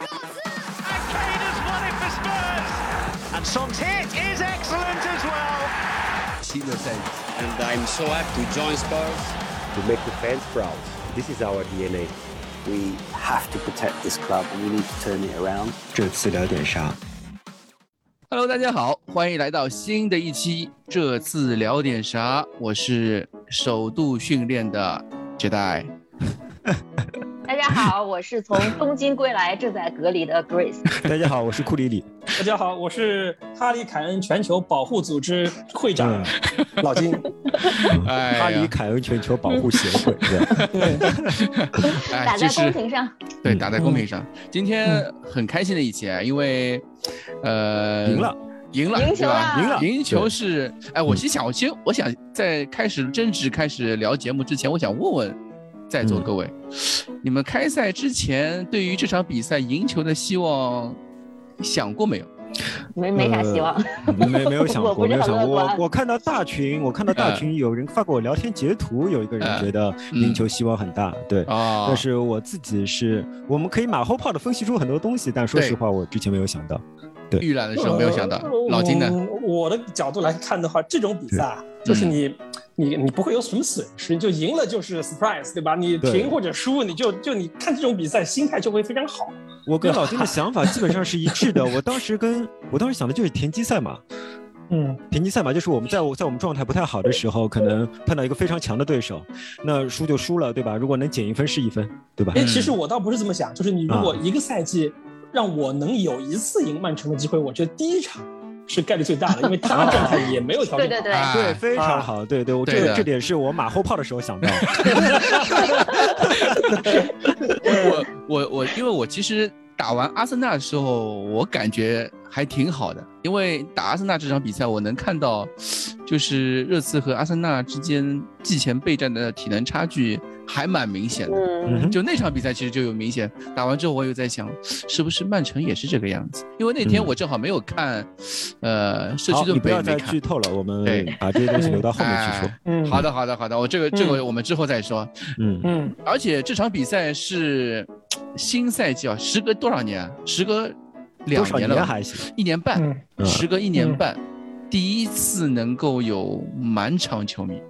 And Kane has won it for Spurs. And Son's hit is excellent as well. and I'm so happy to join Spurs. to make the fans proud. This is our DNA. We have to protect this club and we need to turn it around. 这次聊点啥？Hello，大家好，欢迎来到新的一期。这次聊点啥？我是首度训练的 Jedi。大家好，我是从东京归来正在隔离的 Grace。大家好，我是库里里。大家好，我是哈里凯恩全球保护组织会长。嗯老金。哈里凯恩全球保护协会，对，哎，打在就是公屏上，对，打在公屏上。今天很开心的一期啊，因为呃，赢了，赢了，赢球？了。赢了。赢球是，哎，我心想，我先我想在开始正式开始聊节目之前，我想问问在座嗯各位，你们开赛之前对于这场比赛赢球的希望想过没有？没没啥希望。没没有想过，没有想过。我我看到大群，我看到大群有人发给我聊天截图，有一个人嗯觉得赢球希望很大，对。啊但是我自己是，我们可以马后炮的分析出很多东西，但说实话，我之前没有想到。对预览的时候没有想到呃，老金呢？嗯我的角度来看的话，这种比赛啊，就是你。你你不会有什么损失，你就赢了就是 surprise，对吧？你对平或者输，你就就你看这种比赛心态就会非常好。我跟老丁的想法基本上是一致的。我当时跟我当时想的就是田忌赛马，嗯，田忌赛马就是我们在我在我们状态不太好的时候，可能碰到一个非常强的对手，那输就输了，对吧？如果能减一分是一分，对吧？哎，其实我倒不是这么想，就是你如果啊一个赛季让我能有一次赢曼城的机会，我觉得第一场是概率最大的，因为他 状态也没有调整好。对对对，哎对，非常好，对对，我这这点是我马后炮的时候想到 的。我我我，因为我其实打完阿森纳的时候，我感觉还挺好的，因为打阿森纳这场比赛，我能看到，就是热刺和阿森纳之间季前备战的体能差距还蛮明显的。嗯，就那场比赛其实就有明显，打完之后我又在想，是不是曼城也是这个样子？因为那天嗯我正好没有看，呃，社，区盾你不要再杯没看剧。透了，我们对把这些东西留到 后面去说哎。嗯，好的，好的，好的，我这个这个我们之后再说。嗯，嗯，而且这场比赛是新赛季啊，时隔多少年啊？时隔两年了还行？一年半，时隔一年嗯半，第一次能够有满场球迷，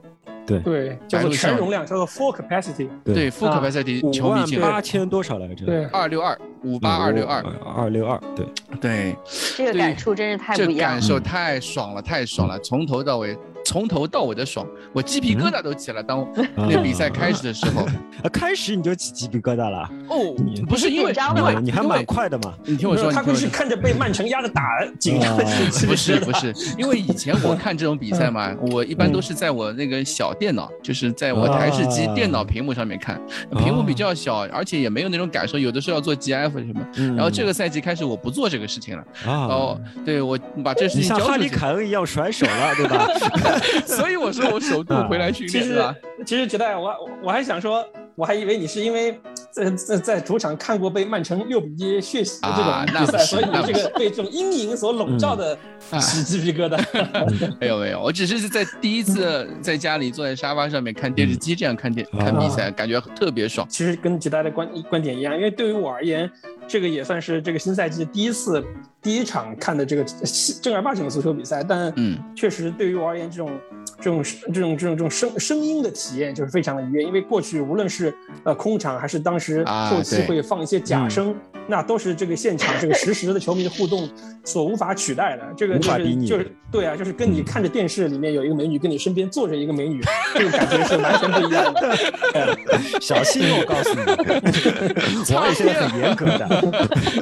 对，叫做全容量，叫做 full capacity。对。full 啊 capacity 球迷进来，八千多少来着？对，二六二五八二六二，二六二，对，对，这个感触真是太这不一样。了。感受太爽了，太爽了，从头到尾，从头到尾的爽，我鸡皮疙瘩都起了。当那比赛开始的时候，啊，开始你就起鸡皮疙瘩了，哦，不是因为因为你还蛮快的嘛。你听我说，他。不是看着被曼城压着打紧张的是不是？不是，因为以前我看这种比赛嘛，我一般都是在我那个小电脑，就是在我台式机啊电脑屏幕上面看，屏幕比较小，而且也没有那种感受，有的时候要做 GF 什么。嗯。然后这个赛季开始我不做这个事情了，啊。哦，，对我把这事情交出去，像哈里凯恩一样甩手了，对吧？所以我说我首度回来训其实练是吧？其实觉得我我我还想说，我还以为你是因为在在在主场看过被曼城六比一血洗的这啊种比赛，所以你这个被这种阴影所笼罩的嗯起鸡皮疙瘩。没有没有，我只是在第一次在家里坐在沙发上面看电视机这样看电看比赛，感觉特别爽。其实跟其他的观观点一样，因为对于我而言，这个也算是这个新赛季第一次第一场看的这个正儿八经的足球比赛，但嗯确实对于我而言，这种这种这种这种这种声声音的体验就是非常的愉悦，因为过去无论是呃空场还是当时啊后期会放一些假声，那都是这个现场这个实时的球迷的互动所无法取代的。这个就是就是对啊，就是跟你看着电视里面有一个美女，跟你身边坐着一个美女，这个感觉是完全不一样的。小心我告诉你，王也现在很严格的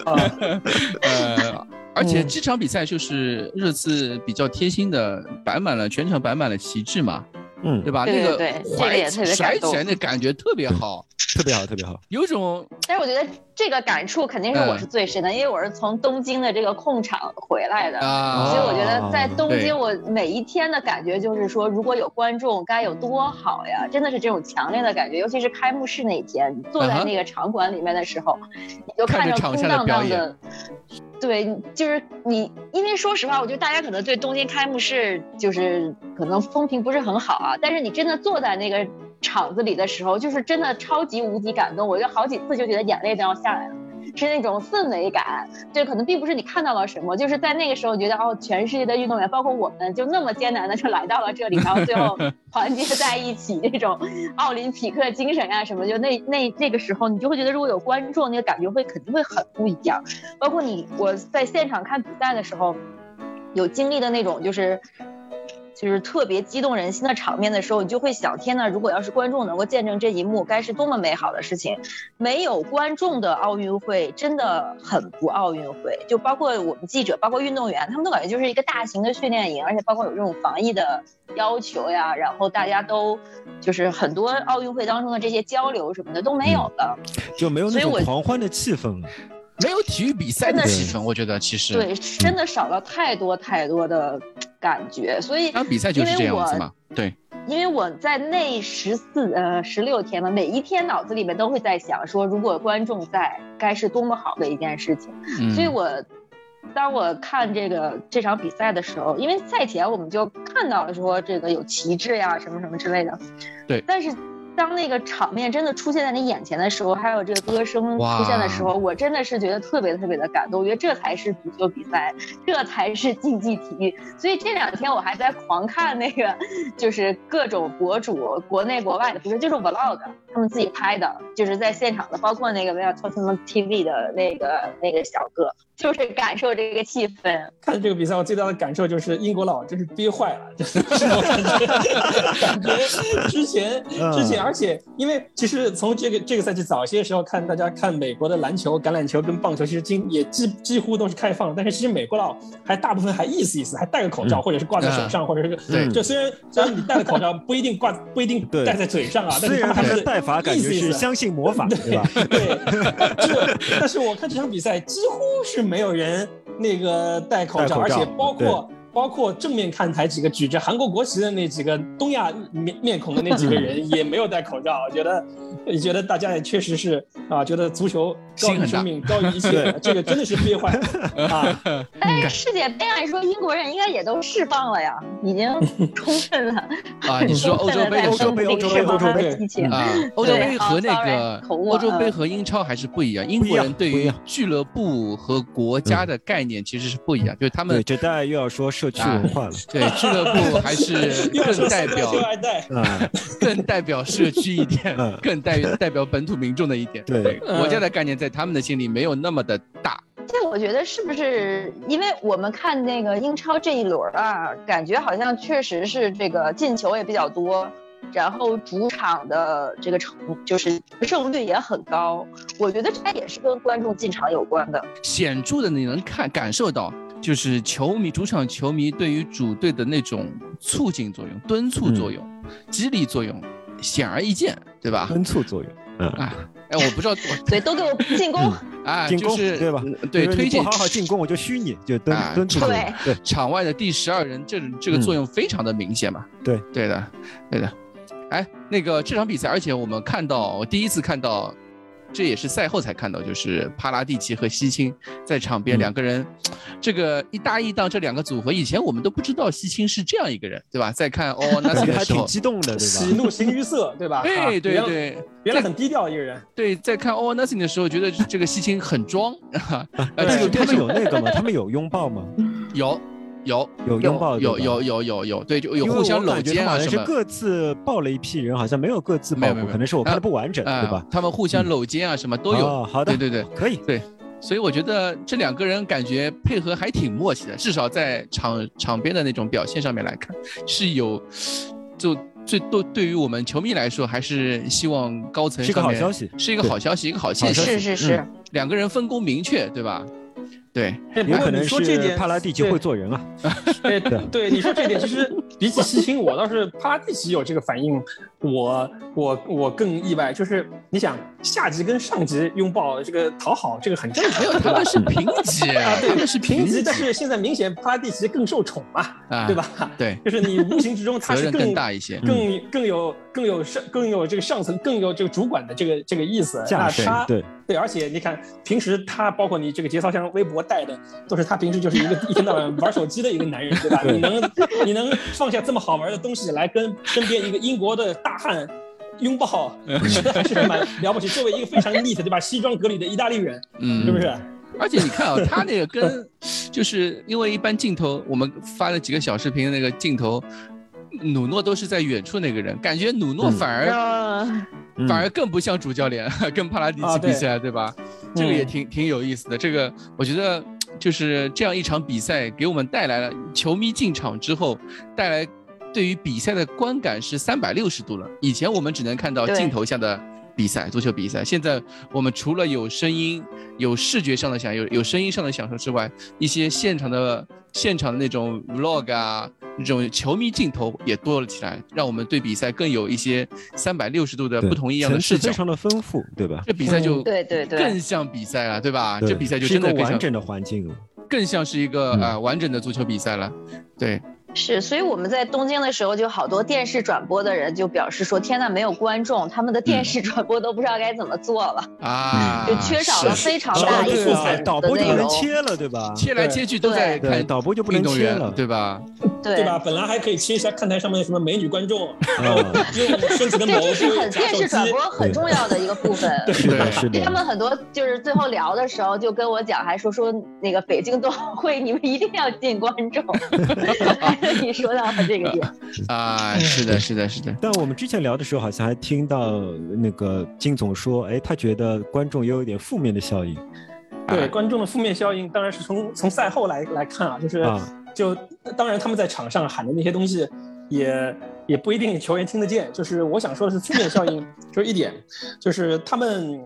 啊。呃，而且嗯这场比赛就是热刺比较贴心的摆满了全场摆满了旗帜嘛，嗯。对，吧？那个甩也特别甩起来那感觉特别好，特别好，特别好。有种但是我觉得这个感触肯定是我是最深的，因为我是从东京的这个控场回来的。啊，所以我觉得在东京，我每一天的感觉就是说，如果有观众该有多好呀！真的是这种强烈的感觉，尤其是开幕式那一天，你坐在那个场馆里面的时候，你就看着空荡荡的，对，就是你，因为说实话，我觉得大家可能对东京开幕式就是可能风评不是很好啊，但是你真的坐在那个场子里的时候，就是真的超级无敌感动，我就好几次就觉得眼泪都要下来了。是那种氛围感。这可能并不是你看到了什么，就是在那个时候觉得哦，全世界的运动员，包括我们，就那么艰难的就来到了这里，然后最后 团结在一起，这种奥林匹克精神啊什么，就那那那个时候，你就会觉得如果有观众，那个感觉会肯定会很不一样。包括你我在现场看比赛的时候，有经历的那种就是。就是特别激动人心的场面的时候，你就会想：天呐，如果要是观众能够见证这一幕，该是多么美好的事情！没有观众的奥运会真的很不奥运会。就包括我们记者，包括运动员，他们都感觉就是一个大型的训练营，而且包括有这种防疫的要求呀，然后大家都就是很多奥运会当中的这些交流什么的都没有了，就没有那种狂欢的气氛了。没有体育比赛的气氛，我觉得其实对，真的少了太多太多的感觉。所以，比赛就是这样子嘛。对，因为我在那十四呃十六天嘛，每一天脑子里面都会在想说，如果观众在，该是多么好的一件事情。所以我当我看这个这场比赛的时候，因为赛前我们就看到了说这个有旗帜呀什么什么之类的。对，但是。当那个场面真的出现在你眼前的时候，还有这个歌声出现的时候，我真的是觉得特别特别的感动。我觉得这才是足球比赛，这才是竞技体育。所以这两天我还在狂看那个，就是各种博主，国内国外的，不是就是 vlog，他们自己拍的，就是在现场的，包括那个 v i a t o t e n TV 的那个那个小哥。就是感受这个气氛。看这个比赛，我最大的感受就是英国佬真是憋坏了，就是 感觉感觉 之前之前，而且因为其实从这个这个赛季早些时候看，大家看美国的篮球、橄榄球跟棒球，其实今也几几乎都是开放，但是其实美国佬还大部分还意思意思，还戴个口罩，或者是挂在手上，或者是对，就虽然虽然你戴了口罩不一定挂不一定戴在嘴上啊，但是他们还是戴法感觉是相信魔法，对吧？对，但是我看这场比赛几乎是。没有人那个戴口罩，而且包括包括正面看台几个举着韩国国旗的那几个东亚面面孔的那几个人 也没有戴口罩，我觉得。你觉得大家也确实是啊，觉得足球高于生命，高于一切，这个真的是憋坏了 啊！但是世界杯按说英国人应该也都释放了呀，已经充分了啊！你说欧洲杯、欧洲杯、欧洲杯、欧洲杯啊，欧洲杯和那个欧洲杯和英超还是不一样。英国人对于俱乐部和国家的概念其实是不一样，就是他们这代又要说社区文化了。对，俱乐部还是 更代表 啊，更代表社区一点，更代。代代表本土民众的一点，对国家的概念，在他们的心里没有那么的大。这我觉得是不是因为我们看那个英超这一轮啊，感觉好像确实是这个进球也比较多，然后主场的这个成就是胜率也很高。我觉得这也是跟观众进场有关的。显著的你能看感受到，就是球迷主场球迷对于主队的那种促进作用、敦促作用、激励作用。显而易见，对吧？敦促作用，嗯啊，哎，我不知道，对，都给我进攻啊，进攻，对吧？对，推进，好好进攻，我就虚你，就敦敦促，对对，场外的第十二人，这这个作用非常的明显嘛，对，对的，对的，哎，那个这场比赛，而且我们看到，我第一次看到。这也是赛后才看到，就是帕拉蒂奇和西青在场边两个人，这个一搭一档这两个组合，以前我们都不知道西青是这样一个人，对吧？在看哦，那还挺激动的，对吧？喜怒形于色，对吧？对对对，原来很低调一个人。对，在看 All Nothing 的时候，觉得这个西青很装。呃，他们有那个吗？他们有拥抱吗？有。有有拥抱，有有有有有，对，就有互相搂肩啊什么。是各自抱了一批人，好像没有各自抱，没有可能是我看的不完整，对吧？他们互相搂肩啊什么都有。好的，对对对，可以。对，所以我觉得这两个人感觉配合还挺默契的，至少在场场边的那种表现上面来看，是有就最对对于我们球迷来说，还是希望高层是个好消息，是一个好消息，一个好现象。是是是，两个人分工明确，对吧？对，有可能是帕拉蒂奇会做人啊。对对，你说这点，其实比起西青，我倒是帕拉蒂奇有这个反应，我我我更意外。就是你想下级跟上级拥抱，这个讨好，这个很正常。没有，他们是平级啊，对，是平级。但是现在明显帕拉蒂奇更受宠嘛，对吧？对，就是你无形之中他是更大一些，更更有更有上更有这个上层更有这个主管的这个这个意思。那他对。对，而且你看，平时他包括你这个节操像微博带的，都是他平时就是一个一天到晚玩手机的一个男人，对吧？你能你能放下这么好玩的东西来跟身边一个英国的大汉？拥抱，我觉得还是蛮了不起。作为一个非常 neat 对吧，西装革履的意大利人，嗯，是不是？而且你看啊，他那个跟，就是因为一般镜头，我们发了几个小视频，那个镜头，努诺都是在远处那个人，感觉努诺反而反而更不像主教练，跟帕拉迪奇比起来，对吧？这个也挺挺有意思的。这个我觉得就是这样一场比赛，给我们带来了球迷进场之后带来对于比赛的观感是三百六十度了。以前我们只能看到镜头下的。比赛，足球比赛。现在我们除了有声音、有视觉上的享有有声音上的享受之外，一些现场的现场的那种 vlog 啊，那种球迷镜头也多了起来，让我们对比赛更有一些三百六十度的不同一样的视角，非常的丰富，对吧？这比赛就对对对，更像比赛了，对吧？这比赛就真的完整的环境了，更像是一个呃完整的足球比赛了，对。是，所以我们在东京的时候，就好多电视转播的人就表示说：“天呐，没有观众，他们的电视转播都不知道该怎么做了啊，就缺少了非常大一部分导播就不能切了，对吧？切来切去都在看导播就不能切了，对吧？对吧？本来还可以切一下看台上面什么美女观众，用 身子的某这是很电视转播很重要的一个部分。对，是的。他们很多就是最后聊的时候就跟我讲，还说说那个北京冬奥会，你们一定要进观众。你说到了这个点 啊，是的，是的，是的。但我们之前聊的时候，好像还听到那个金总说，哎，他觉得观众也有一点负面的效应。对，观众的负面效应，当然是从从赛后来来看啊，就是就当然他们在场上喊的那些东西，也也不一定球员听得见。就是我想说的是负面效应，就是一点，就是他们。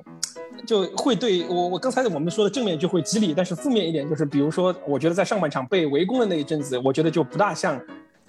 就会对我我刚才我们说的正面就会激励，但是负面一点就是，比如说，我觉得在上半场被围攻的那一阵子，我觉得就不大像，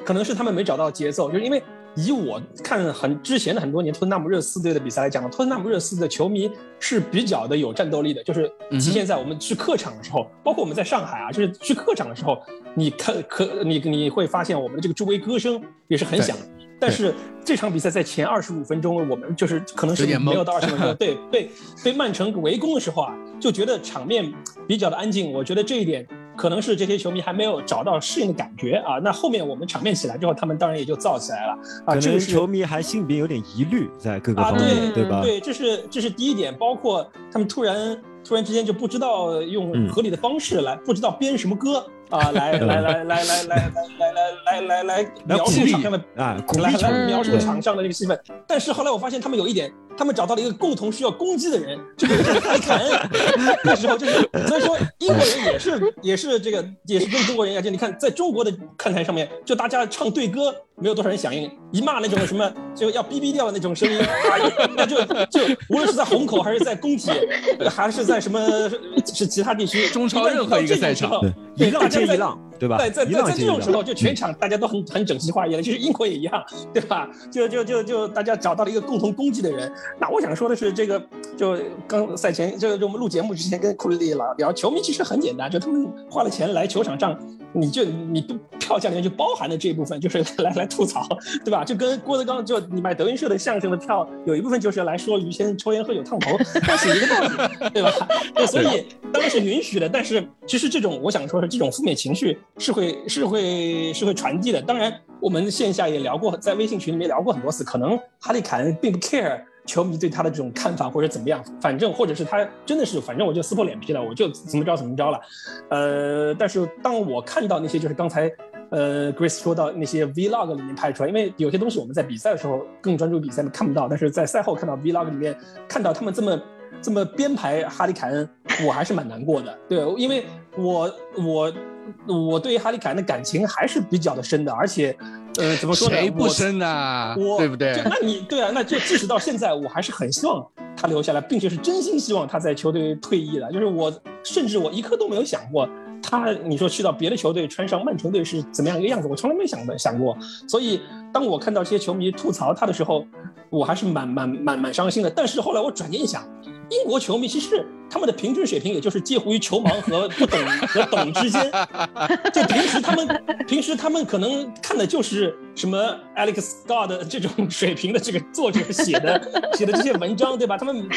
可能是他们没找到节奏，就是因为以我看很之前的很多年托特纳姆热刺队的比赛来讲，托特纳姆热刺的球迷是比较的有战斗力的，就是体现在我们去客场的时候，包括我们在上海啊，就是去客场的时候，你看可你你会发现我们的这个助威歌声也是很响。但是这场比赛在前二十五分钟，我们就是可能是没有到二十分钟，对，被被曼城围攻的时候啊，就觉得场面比较的安静。我觉得这一点可能是这些球迷还没有找到适应的感觉啊。那后面我们场面起来之后，他们当然也就燥起来了啊。这个球迷还心里边有点疑虑在各个方面，对吧？对，这是这是第一点，包括他们突然突然之间就不知道用合理的方式来，不知道编什么歌。啊，来来来来来来来来来来来来描述场上的啊，来来描述场上的这个气氛。但是后来我发现他们有一点，他们找到了一个共同需要攻击的人，就是哈里凯恩。那时候就是，所以说英国人也是也是这个也是跟中国人一样，就你看在中国的看台上面，就大家唱对歌，没有多少人响应，一骂那种什么就要哔哔掉的那种声音，那就就无论是在虹口还是在工体，还是在什么是其他地区，中超任何一个赛场，一浪接。一浪，对吧？在在在在这种时候，就全场大家都很很整齐划一了，其实英国也一样，对吧？就就就就大家找到了一个共同攻击的人。那我想说的是，这个就刚赛前，就就我们录节目之前跟库里老聊聊，球迷其实很简单，就他们花了钱来球场上，你就你不票价里面就包含了这一部分，就是 来来吐槽，对吧？就跟郭德纲就你买德云社的相声的票，有一部分就是来说于谦抽烟喝酒烫头，是一个道理，对吧？对，所以当然是允许的，但是其实这种我想说是这种负面情绪。是会是会是会传递的。当然，我们线下也聊过，在微信群里面聊过很多次。可能哈利凯恩并不 care 球迷对他的这种看法或者怎么样，反正或者是他真的是，反正我就撕破脸皮了，我就怎么着怎么着了。呃，但是当我看到那些就是刚才呃 Grace 说到那些 Vlog 里面拍出来，因为有些东西我们在比赛的时候更专注比赛看不到，但是在赛后看到 Vlog 里面看到他们这么这么编排哈利凯恩，我还是蛮难过的。对，因为我我。我对哈利凯恩的感情还是比较的深的，而且，呃，怎么说呢？谁不深呐？我对不对？那你对啊，那就即使到现在，我还是很希望他留下来，并且是真心希望他在球队退役的。就是我甚至我一刻都没有想过他，你说去到别的球队，穿上曼城队是怎么样一个样子，我从来没想的想过。所以当我看到这些球迷吐槽他的时候，我还是蛮蛮蛮蛮伤心的。但是后来我转念一想。英国球迷其实他们的平均水平也就是介乎于球盲和不懂和懂之间，就平时他们平时他们可能看的就是什么 Alex Scott 这种水平的这个作者写的 写的这些文章，对吧？他们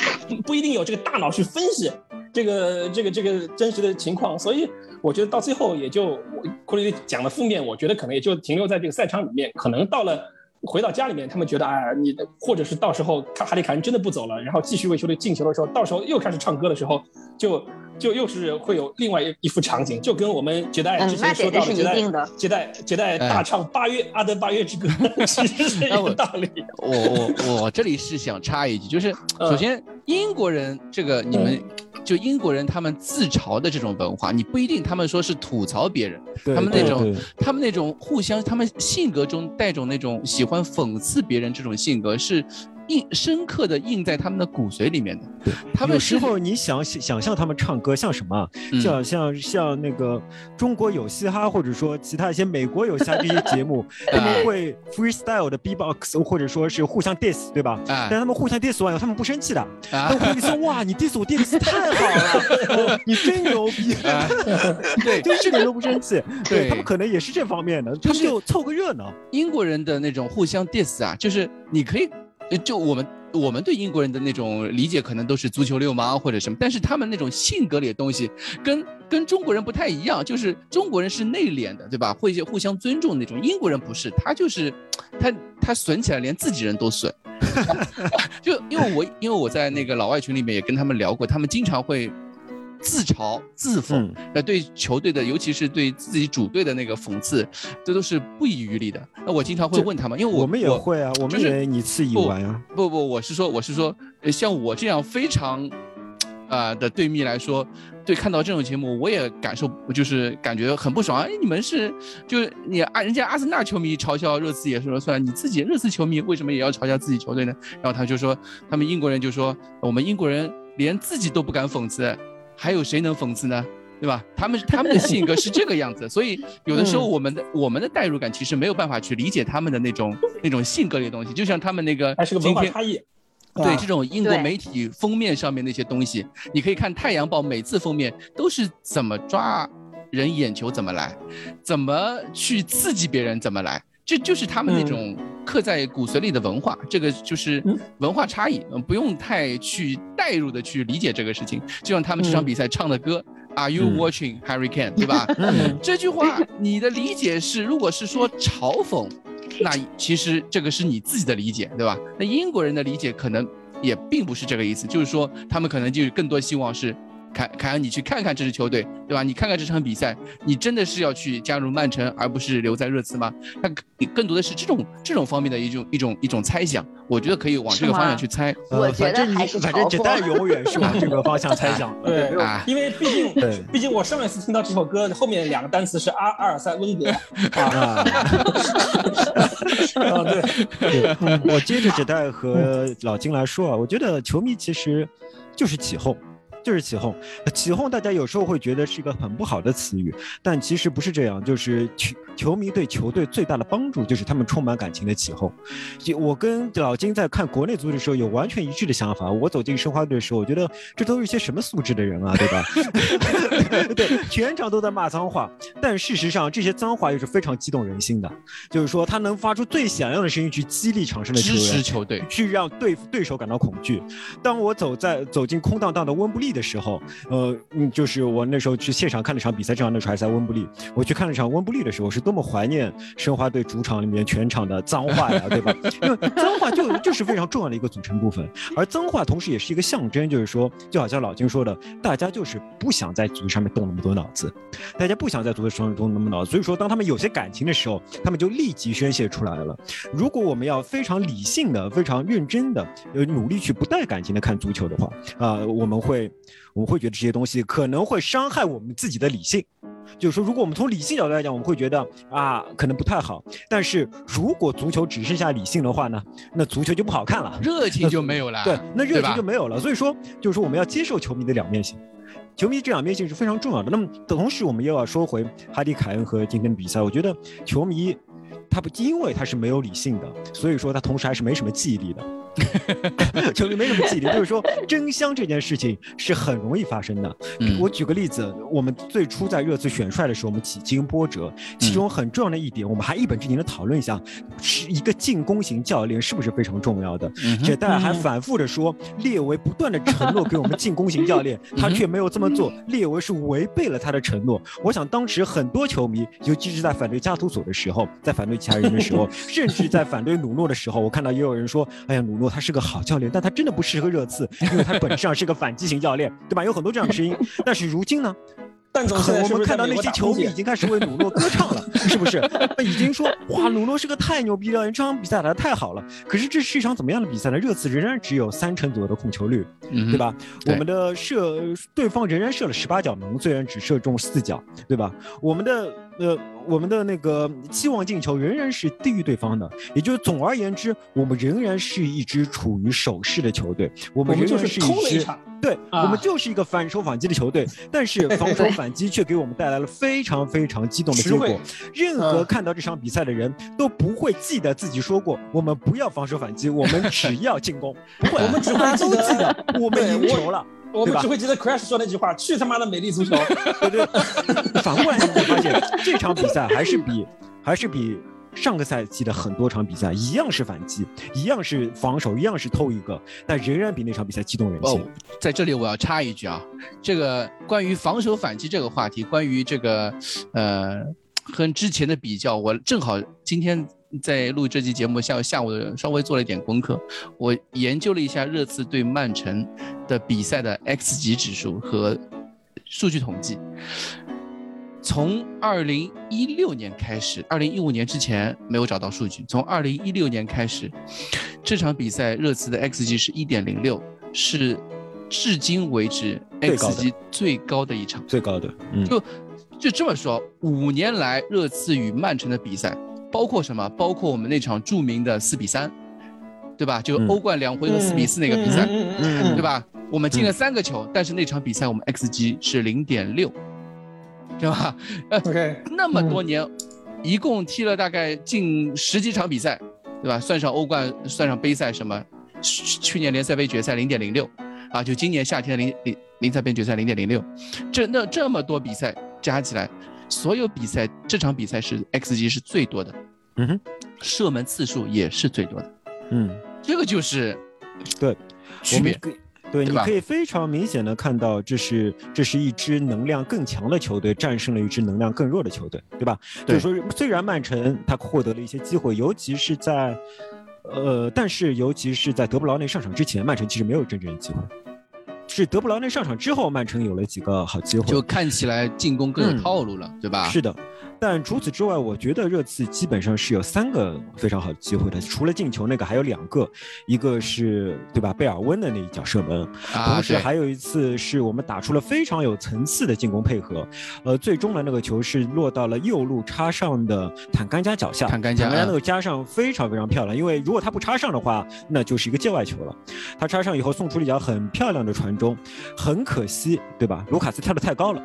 不一定有这个大脑去分析这个这个这个真实的情况，所以我觉得到最后也就库里讲的负面，我觉得可能也就停留在这个赛场里面，可能到了。回到家里面，他们觉得哎，你的或者是到时候看哈利凯恩真的不走了，然后继续为球队进球的时候，到时候又开始唱歌的时候，就就又是会有另外一一幅场景，就跟我们杰代之前说到的杰代杰代杰代大唱八月阿德八月之歌，其实是一个道理。我我我这里是想插一句，就是首先英国人这个你们。就英国人他们自嘲的这种文化，你不一定他们说是吐槽别人，他们那种他们那种互相，他们性格中带种那种喜欢讽刺别人这种性格是。印深刻的印在他们的骨髓里面的。他们有时候你想想象他们唱歌像什么？像像像那个中国有嘻哈，或者说其他一些美国有嘻哈这些节目，他们会 freestyle 的 b-box，或者说是互相 diss，对吧？但他们互相 diss 完以后，他们不生气的。他们会说：“哇，你 diss 我 diss 太好了，你真牛逼。”对，就这点都不生气。对他们可能也是这方面的，他们就凑个热闹。英国人的那种互相 diss 啊，就是你可以。就我们我们对英国人的那种理解，可能都是足球流氓或者什么，但是他们那种性格里的东西，跟跟中国人不太一样。就是中国人是内敛的，对吧？会互相尊重那种。英国人不是，他就是他他损起来连自己人都损。就因为我因为我在那个老外群里面也跟他们聊过，他们经常会。自嘲自讽，那对球队的，尤其是对自己主队的那个讽刺，这都是不遗余力的。那我经常会问他们，因为我们也会啊，我们也你自以为啊。不不，我是说，我是说，像我这样非常，啊的对蜜来说，对看到这种节目，我也感受就是感觉很不爽。哎，你们是就是你啊，人家阿森纳球迷嘲笑热刺也说了算，你自己热刺球迷为什么也要嘲笑自己球队呢？然后他就说，他们英国人就说，我们英国人连自己都不敢讽刺。还有谁能讽刺呢？对吧？他们 他们的性格是这个样子，所以有的时候我们的我们的代入感其实没有办法去理解他们的那种那种性格里的东西。就像他们那个还是个文化差异。对这种英国媒体封面上面那些东西，你可以看《太阳报》每次封面都是怎么抓人眼球怎么来，怎么去刺激别人怎么来。这就是他们那种刻在骨髓里的文化，这个就是文化差异，嗯，不用太去代入的去理解这个事情。就像他们这场比赛唱的歌，Are you watching Hurricane？对吧？这句话你的理解是，如果是说嘲讽，那其实这个是你自己的理解，对吧？那英国人的理解可能也并不是这个意思，就是说他们可能就更多希望是。凯凯恩，你去看看这支球队，对吧？你看看这场比赛，你真的是要去加入曼城，而不是留在热刺吗？那更多的是这种这种方面的一种一种一种猜想。我觉得可以往这个方向去猜。我觉得还是反正这代永远是往这个方向猜想。对，因为毕竟毕竟我上一次听到这首歌后面两个单词是阿阿尔塞温格。啊，对，我接着这代和老金来说啊，我觉得球迷其实就是起哄。就是起哄，起哄，大家有时候会觉得是一个很不好的词语，但其实不是这样。就是球球迷对球队最大的帮助，就是他们充满感情的起哄。我跟老金在看国内足球的时候，有完全一致的想法。我走进申花队的时候，我觉得这都是一些什么素质的人啊，对吧？对，全场都在骂脏话，但事实上这些脏话又是非常激动人心的。就是说，他能发出最响亮的声音去激励场上的球员，支持球队，去让对对手感到恐惧。当我走在走进空荡荡的温布利的。的时候，呃，嗯，就是我那时候去现场看了场比赛，正好那时候还在温布利，我去看了场温布利的时候，是多么怀念申花队主场里面全场的脏话呀，对吧？因为脏话就就是非常重要的一个组成部分，而脏话同时也是一个象征，就是说，就好像老金说的，大家就是不想在足球上面动那么多脑子，大家不想在足球上面动那么多脑子，所以说，当他们有些感情的时候，他们就立即宣泄出来了。如果我们要非常理性的、非常认真的、呃，努力去不带感情的看足球的话，啊，我们会。我们会觉得这些东西可能会伤害我们自己的理性，就是说，如果我们从理性角度来讲，我们会觉得啊，可能不太好。但是如果足球只剩下理性的话呢，那足球就不好看了，热情就没有了。对，那热情就没有了。所以说，就是说我们要接受球迷的两面性，球迷这两面性是非常重要的。那么同时，我们又要说回哈迪凯恩和今天的比赛，我觉得球迷他不因为他是没有理性的，所以说他同时还是没什么记忆力的。球迷没什么记忆力，就是说 争香这件事情是很容易发生的。我举个例子，我们最初在热刺选帅的时候，我们几经波折，其中很重要的一点，我们还一本正经的讨论一下，是一个进攻型教练是不是非常重要的？且大家还反复的说，列维不断的承诺给我们进攻型教练，他却没有这么做，列维是违背了他的承诺。我想当时很多球迷，尤其是在反对加图索的时候，在反对其他人的时候，甚至在反对努诺的时候，我看到也有人说，哎呀，努诺他是个好教练，但他真的不适合热刺，因为他本质上是个反击型教练，对吧？有很多这样的声音。但是如今呢？但总是我们看到那些球迷已经开始为鲁诺歌唱了，是不是？已经说哇，鲁诺是个太牛逼了，这场比赛打得太好了。可是这是一场怎么样的比赛呢？热刺仍然只有三成左右的控球率，对吧？我们的射对方仍然射了十八脚门，虽然只射中四脚，对吧？我们的呃。我们的那个期望进球仍然是低于对方的，也就是总而言之，我们仍然是一支处于守势的球队。我们仍然是一支对，我们就是一个反手反击的球队。但是防守反击却给我们带来了非常非常激动的结果。任何看到这场比赛的人都不会记得自己说过我们不要防守反击，我们只要进攻。不会，我们只会 都记得我们赢球了。我们只会记得 Crash 说那句话：“去他妈的美丽足球！”对对。反过来你会发现，这场比赛还是比还是比上个赛季的很多场比赛一样是反击，一样是防守，一样是偷一个，但仍然比那场比赛激动人心。在这里我要插一句啊，这个关于防守反击这个话题，关于这个呃和之前的比较，我正好今天。在录这期节目下下午稍微做了一点功课，我研究了一下热刺对曼城的比赛的 X 级指数和数据统计。从二零一六年开始，二零一五年之前没有找到数据。从二零一六年开始，这场比赛热刺的 X 级是一点零六，是至今为止 X 级最高的一场，最高的。嗯就就这么说，五年来热刺与曼城的比赛。包括什么？包括我们那场著名的四比三，对吧？就欧冠两回合四比四那个比赛，对吧？我们进了三个球，但是那场比赛我们 xG 是零点六，对吧？OK，那么多年，一共踢了大概近十几场比赛，对吧？算上欧冠，算上杯赛什么，去年联赛杯决赛零点零六，啊，就今年夏天的零零联赛杯决赛零点零六，这那这么多比赛加起来。所有比赛，这场比赛是 xG 是最多的，嗯哼，射门次数也是最多的，嗯，这个就是对。区别，对，你可以非常明显的看到，这是这是一支能量更强的球队战胜了一支能量更弱的球队，对吧？就是说，虽然曼城他获得了一些机会，尤其是在，呃，但是尤其是在德布劳内上场之前，曼城其实没有真正的机会。是德布劳内上场之后，曼城有了几个好机会，就看起来进攻更有套路了，对吧？是的。但除此之外，我觉得热刺基本上是有三个非常好的机会的，除了进球那个，还有两个，一个是对吧？贝尔温的那一脚射门，同时还有一次是我们打出了非常有层次的进攻配合，呃，最终的那个球是落到了右路插上的坦甘加脚下，坦甘加那个加上非常非常漂亮，因为如果他不插上的话，那就是一个界外球了。他插上以后送出了一脚很漂亮的传中，很可惜，对吧？卢卡斯跳得太高了。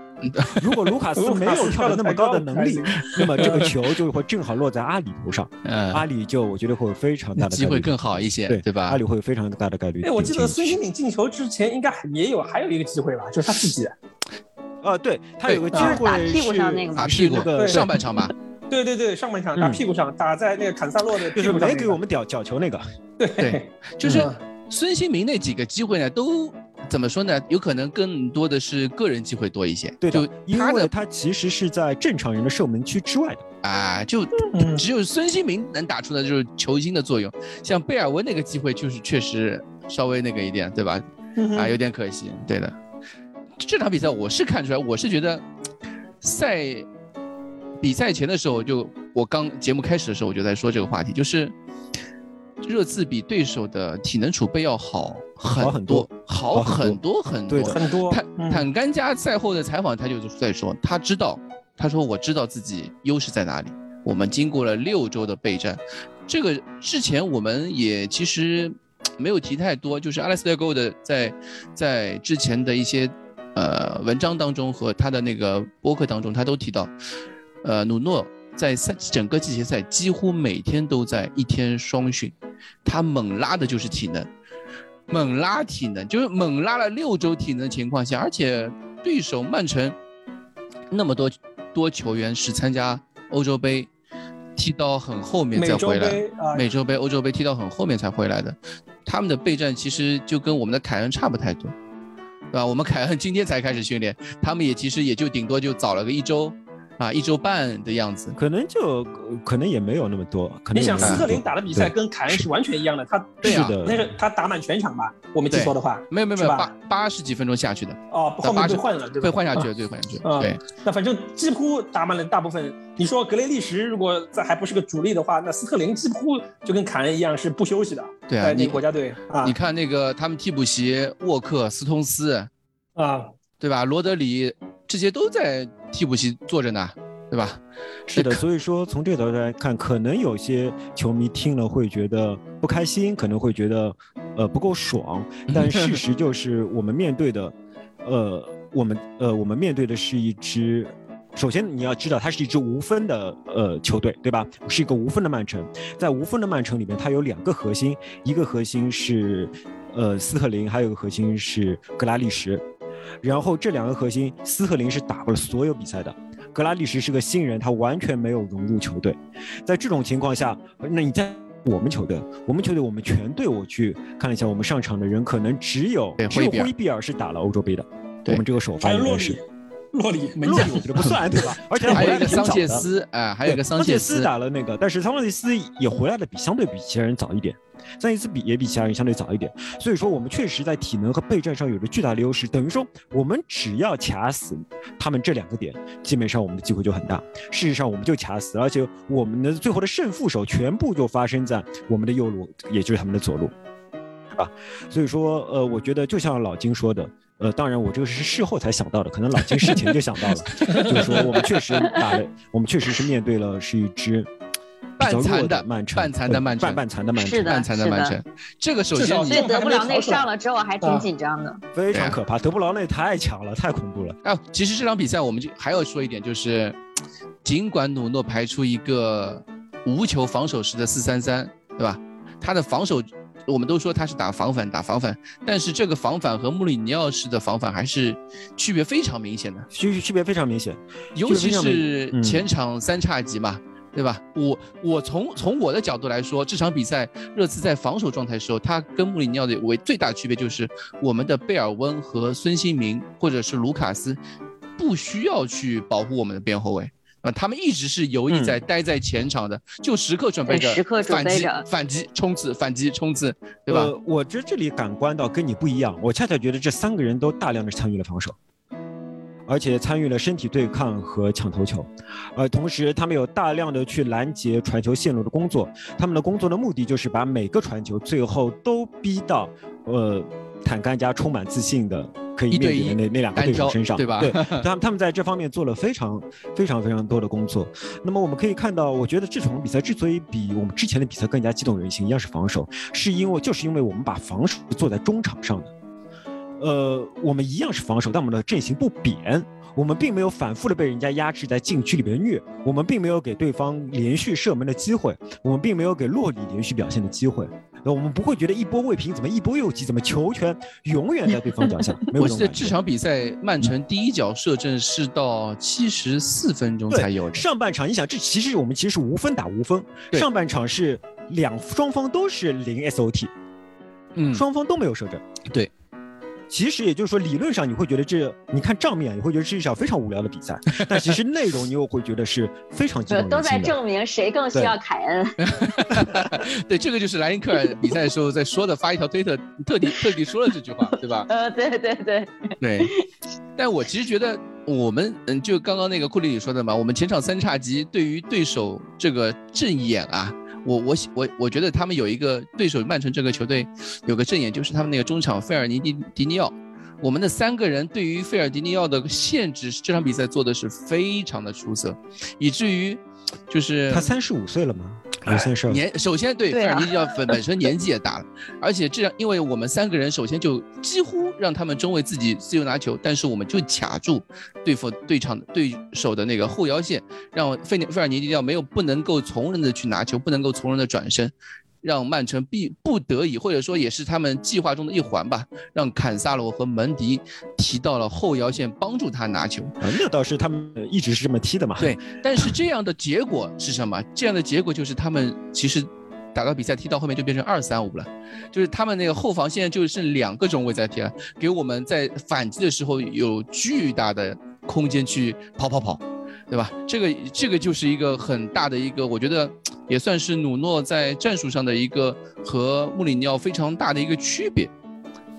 如果卢卡斯 没有跳的那么高的能力，那么这个 球就会正好落在阿里头上。嗯阿里就我觉得会有非常大的机会更好一些，对对吧？阿里会有非常大的概率。哎，我记得孙兴敏进球之前应该也有还有一个机会吧，就是他自己。啊，对他有个机会打屁股上那个，打屁股的上半场吧。对对对，上半场打屁股上，打在那个坎萨洛的，就是没给我们屌角球那个。对对，就是孙兴民那几个机会呢，都。怎么说呢？有可能更多的是个人机会多一些。对的，因为他其实是在正常人的射门区之外的啊，就只有孙兴民能打出的就是球星的作用。像贝尔温那个机会，就是确实稍微那个一点，对吧？啊，有点可惜。对的，这场比赛我是看出来，我是觉得赛比赛前的时候，就我刚节目开始的时候，我就在说这个话题，就是。热刺比对手的体能储备要好很多，好很多很多很多。坦坦甘加赛后的采访，他就是在说，他知道，他说我知道自己优势在哪里。我们经过了六周的备战，这个之前我们也其实没有提太多，就是 Alistair Gold 在在之前的一些呃文章当中和他的那个播客当中，他都提到，呃，努诺在赛整个季前赛几乎每天都在一天双训。他猛拉的就是体能，猛拉体能就是猛拉了六周体能的情况下，而且对手曼城那么多多球员是参加欧洲杯，踢到很后面再回来，美洲杯、欧洲杯踢到很后面才回来的，他们的备战其实就跟我们的凯恩差不太多，对吧？我们凯恩今天才开始训练，他们也其实也就顶多就早了个一周，啊，一周半的样子，可能就可能也没有那么多。可能你想斯特林打的比赛跟凯恩是完全一样的，他对啊那个他打满全场吧，我没记错的话，没有没有没有八八十几分钟下去的，哦，后面被换了，对吧？被换下去了，啊对，换下去对，那反正几乎打满了大部分。你说格雷利什如果在还不是个主力的话，那斯特林几乎就跟凯恩一样是不休息的。对啊你国家队啊你看那个他们替补席，沃克、斯通斯，啊，对吧？罗德里这些都在替补席坐着呢，对吧？是的，所以说从这个角度来看，可能有些球迷听了会觉得不开心，可能会觉得呃不够爽，但事实就是我们面对的，呃，我们呃我们面对的是一支。首先，你要知道，它是一支无分的呃球队，对吧？是一个无分的曼城。在无分的曼城里面，它有两个核心，一个核心是呃斯特林，还有一个核心是格拉利什。然后这两个核心，斯特林是打过了所有比赛的，格拉利什是个新人，他完全没有融入球队。在这种情况下，那你在我们球队，我们球队我们全队，我去看了一下，我们上场的人可能只有只有威比尔是打了欧洲杯的，我们这个首发应该是。，洛里门将洛里我觉得不算，对吧？而且他还有一个回来的挺桑切早的。斯，哎，还有一个桑切斯，打了那个，但是桑切斯也回来的比相对比其他人早一点，桑切斯比也比其他人相对早一点，所以说我们确实在体能和备战上有着巨大的优势，等于说我们只要卡死他们这两个点，基本上我们的机会就很大。事实上我们就卡死，而且我们的最后的胜负手全部就发生在我们的右路，也就是他们的左路，啊，所以说呃，我觉得就像老金说的。呃，当然，我这个是事后才想到的，可能老金事前就想到了，就是说我们确实打了，我们确实是面对了是一支半残的曼城，半残的曼城半半残的曼城，是的半残的曼城，这个首先你所以德布劳内上了之后还挺紧张的。非常可怕。德布劳内太强了，太恐怖了。啊，其实这场比赛我们就还要说一点，就是尽管努诺排出一个无球防守式的四三三，对吧？他的防守，我们都说他是打防反，打防反，但是这个防反和穆里尼奥式的防反还是区别非常明显的，区区别非常明显。尤其是嗯前场三叉戟嘛。对吧？我我从从我的角度来说，这场比赛热刺在防守状态的时候，他跟穆里尼奥的为最大的区别就是我们的贝尔温和孙兴民或者是卢卡斯不需要去保护我们的边后卫。啊，他们一直是游弋在、待在前场的，就时刻准备着时刻准反击备着、反击、冲刺、反击、冲刺，对吧？呃，我这这里感官到跟你不一样，我恰恰觉得这三个人都大量的参与了防守，而且参与了身体对抗和抢头球，呃，同时他们有大量的去拦截传球线路的工作，他们的工作的目的就是把每个传球最后都逼到呃坦甘加充满自信的可以面对的那那两个对手身上，对吧对，他们他们在这方面做了非常非常非常多的工作。那么我们可以看到，我觉得这场比赛之所以比我们之前的比赛更加激动人心，一样是防守，是因为就是因为我们把防守做在中场上的。呃，我们一样是防守，但我们的阵型不扁，我们并没有反复的被人家压制在禁区里面虐，我们并没有给对方连续射门的机会，我们并没有给洛里连续表现的机会。那我们不会觉得一波未平怎么一波又起，怎么球权永远在对方脚下，没有我。记得这场比赛曼城第一脚射正是到七十四分钟才有的，上半场，你想，这其实我们其实是无分打无分，上半场是两双方都是零 SOT，嗯，双方都没有射正。对。其实也就是说，理论上你会觉得这，你看账面你会觉得这是一场非常无聊的比赛，但其实内容你又会觉得是非常激动。都在证明谁更需要凯恩。对，这个就是莱因克尔比赛的时候在说的，发一条推特，特地特地说了这句话，对吧？呃，对对对，对。但我其实觉得，我们嗯，就刚刚那个库里里说的嘛，我们前场三叉戟对于对手这个阵眼啊，我我我我觉得他们有一个对手曼城这个球队有个阵眼，就是他们那个中场费尔尼迪迪尼奥。我们的三个人对于费尔迪尼奥的限制，这场比赛做的是非常的出色，以至于就是他三十五岁了吗？三十二？年首先对费尔尼迪奥本本身年纪也大了，而且这样，因为我们三个人首先就几乎让他们中卫自己自由拿球，但是我们就卡住对付对场对手的那个后腰线，让费费尔尼迪奥没有不能够从容的去拿球，不能够从容的转身。让曼城必不得已，或者说也是他们计划中的一环吧，让坎萨罗和门迪提到了后腰线，帮助他拿球。啊，那倒是他们一直是这么踢的嘛。对，但是这样的结果是什么？这样的结果就是他们其实打到比赛踢到后面就变成二三五了，就是他们那个后防现在就剩两个中卫在踢了，给我们在反击的时候有巨大的空间去跑跑跑。对吧？这个这个就是一个很大的一个，我觉得也算是努诺在战术上的一个和穆里尼奥非常大的一个区别。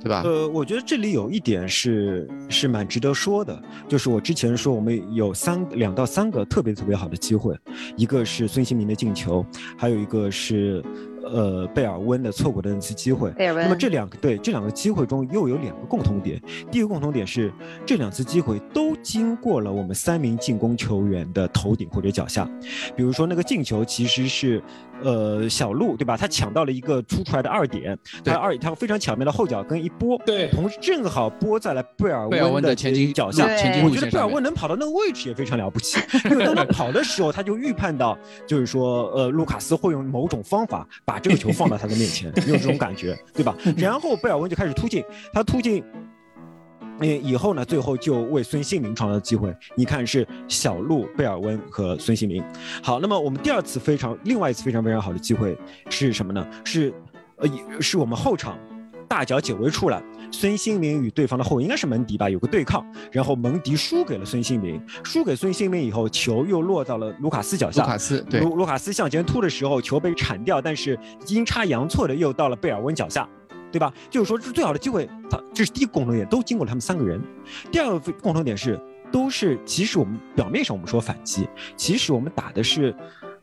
对吧？呃，我觉得这里有一点是是蛮值得说的，就是我之前说我们有三两到三个特别特别好的机会，一个是孙兴民的进球，还有一个是。呃，贝尔温的错过的那次机会。那么这两个对这两个机会中又有两个共同点。第一个共同点是这两次机会都经过了我们三名进攻球员的头顶或者脚下。比如说那个进球其实是呃小路对吧？他抢到了一个突出来的二点，他二他非常巧妙的后脚跟一拨，对，同时正好拨在了贝尔温的前进脚下。前进我觉得贝尔温能跑到那个位置也非常了不起，因为当他跑的时候，他就预判到就是说呃卢卡斯会用某种方法把。把这个球放到他的面前，有这种感觉，对吧？然后贝尔温就开始突进，他突进，嗯，以后呢，最后就为孙兴民创造机会。你看是小鹿、贝尔温和孙兴民。好，那么我们第二次非常，另外一次非常非常好的机会是什么呢？是，呃，是我们后场大脚解围出来。孙兴民与对方的后卫应该是门迪吧，有个对抗，然后门迪输给了孙兴民，输给孙兴民以后，球又落到了卢卡斯脚下。卢卡斯对，卢卢卡斯向前突的时候，球被铲掉，但是阴差阳错的又到了贝尔温脚下，对吧？就是说，这是最好的机会。他这是第一个共同点，都经过了他们三个人。第二个共同点是，都是其实我们表面上我们说反击，其实我们打的是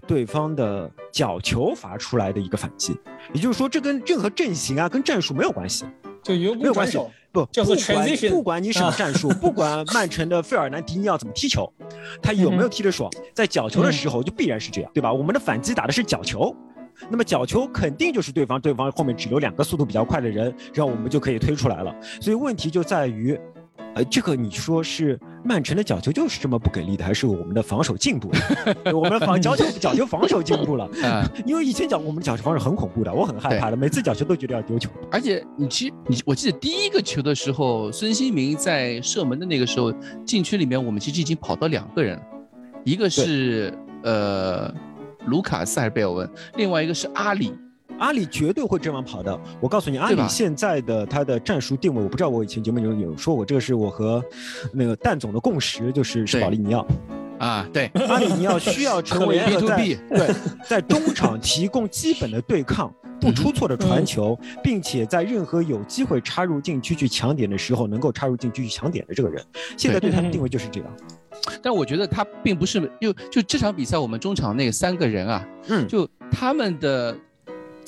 对方的角球罚出来的一个反击。也就是说，这跟任何阵型啊，跟战术没有关系。就没有关系，不，叫做不管不管你什么战术，不管曼城的费尔南迪尼奥怎么踢球，他有没有踢得爽，在角球的时候就必然是这样，对吧？我们的反击打的是角球，那么角球肯定就是对方，对方后面只留两个速度比较快的人，然后我们就可以推出来了。所以问题就在于。呃，这个你说是曼城的角球就是这么不给力的，还是我们的防守进步了？我们防角球角球防守进步了啊！因为以前角我们的角球防守很恐怖的，我很害怕的，每次角球都觉得要丢球。而且你其实你我记得第一个球的时候，孙兴民在射门的那个时候，禁区里面我们其实已经跑到两个人，一个是呃卢卡斯还是贝尔文，另外一个是阿里。阿里绝对会这样跑的，我告诉你，阿里现在的他的战术定位，我不知道我以前节目中有说过，这个是我和那个蛋总的共识，就是是保利尼奥。啊，对，阿里尼奥需要成为一个在对。在中场提供基本的对抗、不出错的传球，并且在任何有机会插入禁区去抢点的时候，能够插入禁区去抢点的这个人，现在对他的定位就是这样。但我觉得他并不是就就这场比赛我们中场那三个人啊，嗯，就他们的。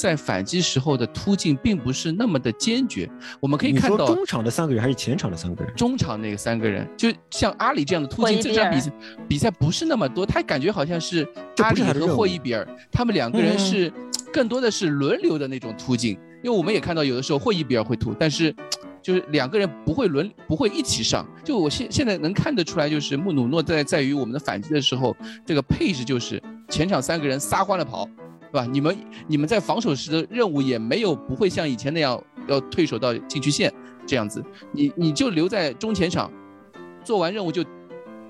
在反击时候的突进并不是那么的坚决，我们可以看到中场的三个人还是前场的三个人？中场那个三个人，就像阿里这样的突进，这场比赛比赛不是那么多，他感觉好像是阿里和霍伊比尔，他们两个人是更多的是轮流的那种突进，因为我们也看到有的时候霍伊比尔会突，但是就是两个人不会轮不会一起上。就我现现在能看得出来，就是穆努诺在在于我们的反击的时候，这个配置就是前场三个人撒欢的跑。对吧？你们你们在防守时的任务也没有不会像以前那样要退守到禁区线这样子，你你就留在中前场，做完任务就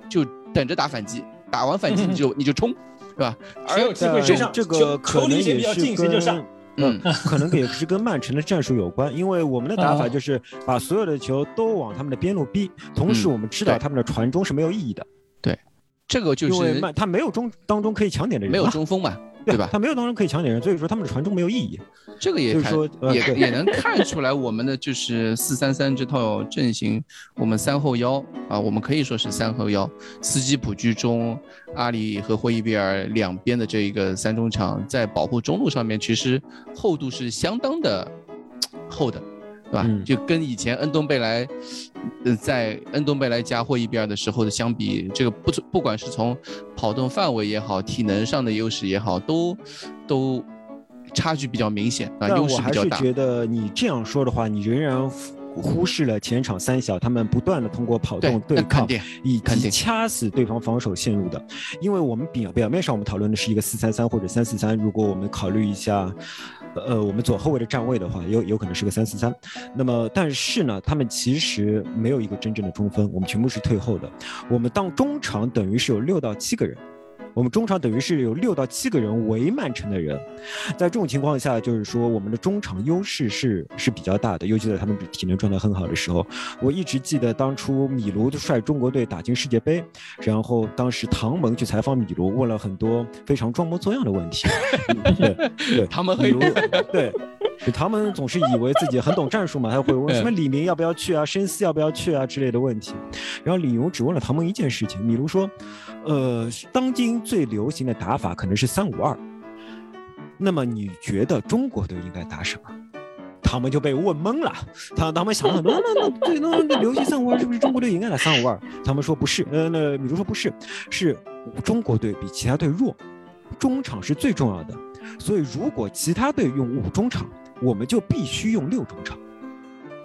就等着打反击，打完反击你就 你就冲，是吧？而有机会上，这个可能也是跟嗯，可能也是跟曼城的战术有关，因为我们的打法就是把所有的球都往他们的边路逼，同时我们知道他们的传中是没有意义的。对，这个就是因为曼他没有中当中可以抢点的人，没有中锋嘛。对吧？他没有当中可以抢点人，所以说他们的传中没有意义。这个也说也也能看出来，我们的就是四三三这套阵型，我们三后腰啊，我们可以说是三后腰，斯基普居中，阿里和霍伊比尔两边的这一个三中场，在保护中路上面，其实厚度是相当的 厚的。对吧？就跟以前恩东贝莱，呃，在恩东贝莱加霍伊比尔的时候的相比，这个不不管是从跑动范围也好，体能上的优势也好，都都差距比较明显啊，优势比较大。我还是觉得你这样说的话，你仍然忽视了前场三小他们不断的通过跑动对抗以及掐死对方防守线路的，因为我们表表面上我们讨论的是一个四三三或者三四三，如果我们考虑一下。呃，我们左后卫的站位的话，有有可能是个三四三。那么，但是呢，他们其实没有一个真正的中锋，我们全部是退后的。我们当中场等于是有六到七个人，我们中场等于是有六到七个人围曼城的人，在这种情况下，就是说我们的中场优势是是比较大的，尤其在他们体能状态很好的时候。我一直记得当初米卢率中国队打进世界杯，然后当时唐蒙去采访米卢，问了很多非常装模作样的问题。对对，唐蒙很对。唐门总是以为自己很懂战术嘛，他会问什么李明要不要去啊，申思要不要去啊之类的问题。然后李荣只问了唐门一件事情，米卢说，呃，当今最流行的打法可能是三五二。那么你觉得中国队应该打什么？唐门就被问懵了。唐唐门想了很多，那那对那那流行三五二是不是中国队应该打三五二？他们说不是，呃，那米卢说不是，是中国队比其他队弱，中场是最重要的。所以如果其他队用五中场。我们就必须用六中场。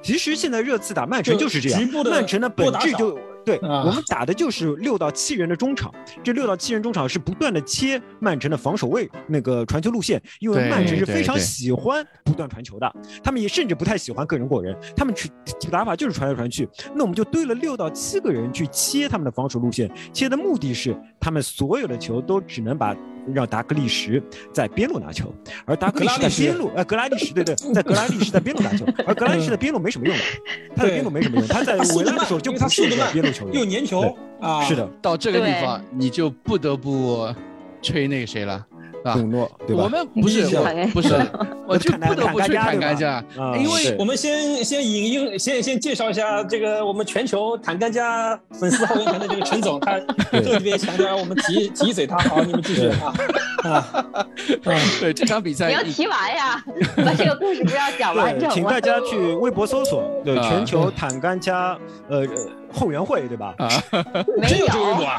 其实现在热刺打曼城就是这样，曼城的本质就对我们打的就是六到七人的中场。这六到七人中场是不断的切曼城的防守位那个传球路线，因为曼城是非常喜欢不断传球的，他们也甚至不太喜欢个人过人，他们去打法就是传来传去。那我们就堆了六到七个人去切他们的防守路线，切的目的是他们所有的球都只能把。让达格利什在边路拿球，而达格利什在边路，呃，格拉利什对对，在格拉利什在边路拿球，而格拉利什在边路没什么用的，他的边路没什么用，他在围的时候就不是边路球员，又粘球啊，是的，到这个地方你就不得不吹那个谁了。啊，我们不是不是，我就不得不去坦甘家，因为我们先先引用，先先介绍一下这个我们全球坦甘家粉丝后援团的这个陈总，他特别强调我们提提嘴他，好，你们继续啊。啊，对这场比赛你要提完呀，把这个故事不要讲完整，请大家去微博搜索对全球坦甘家呃。后援会对吧？啊，真有这个微博啊？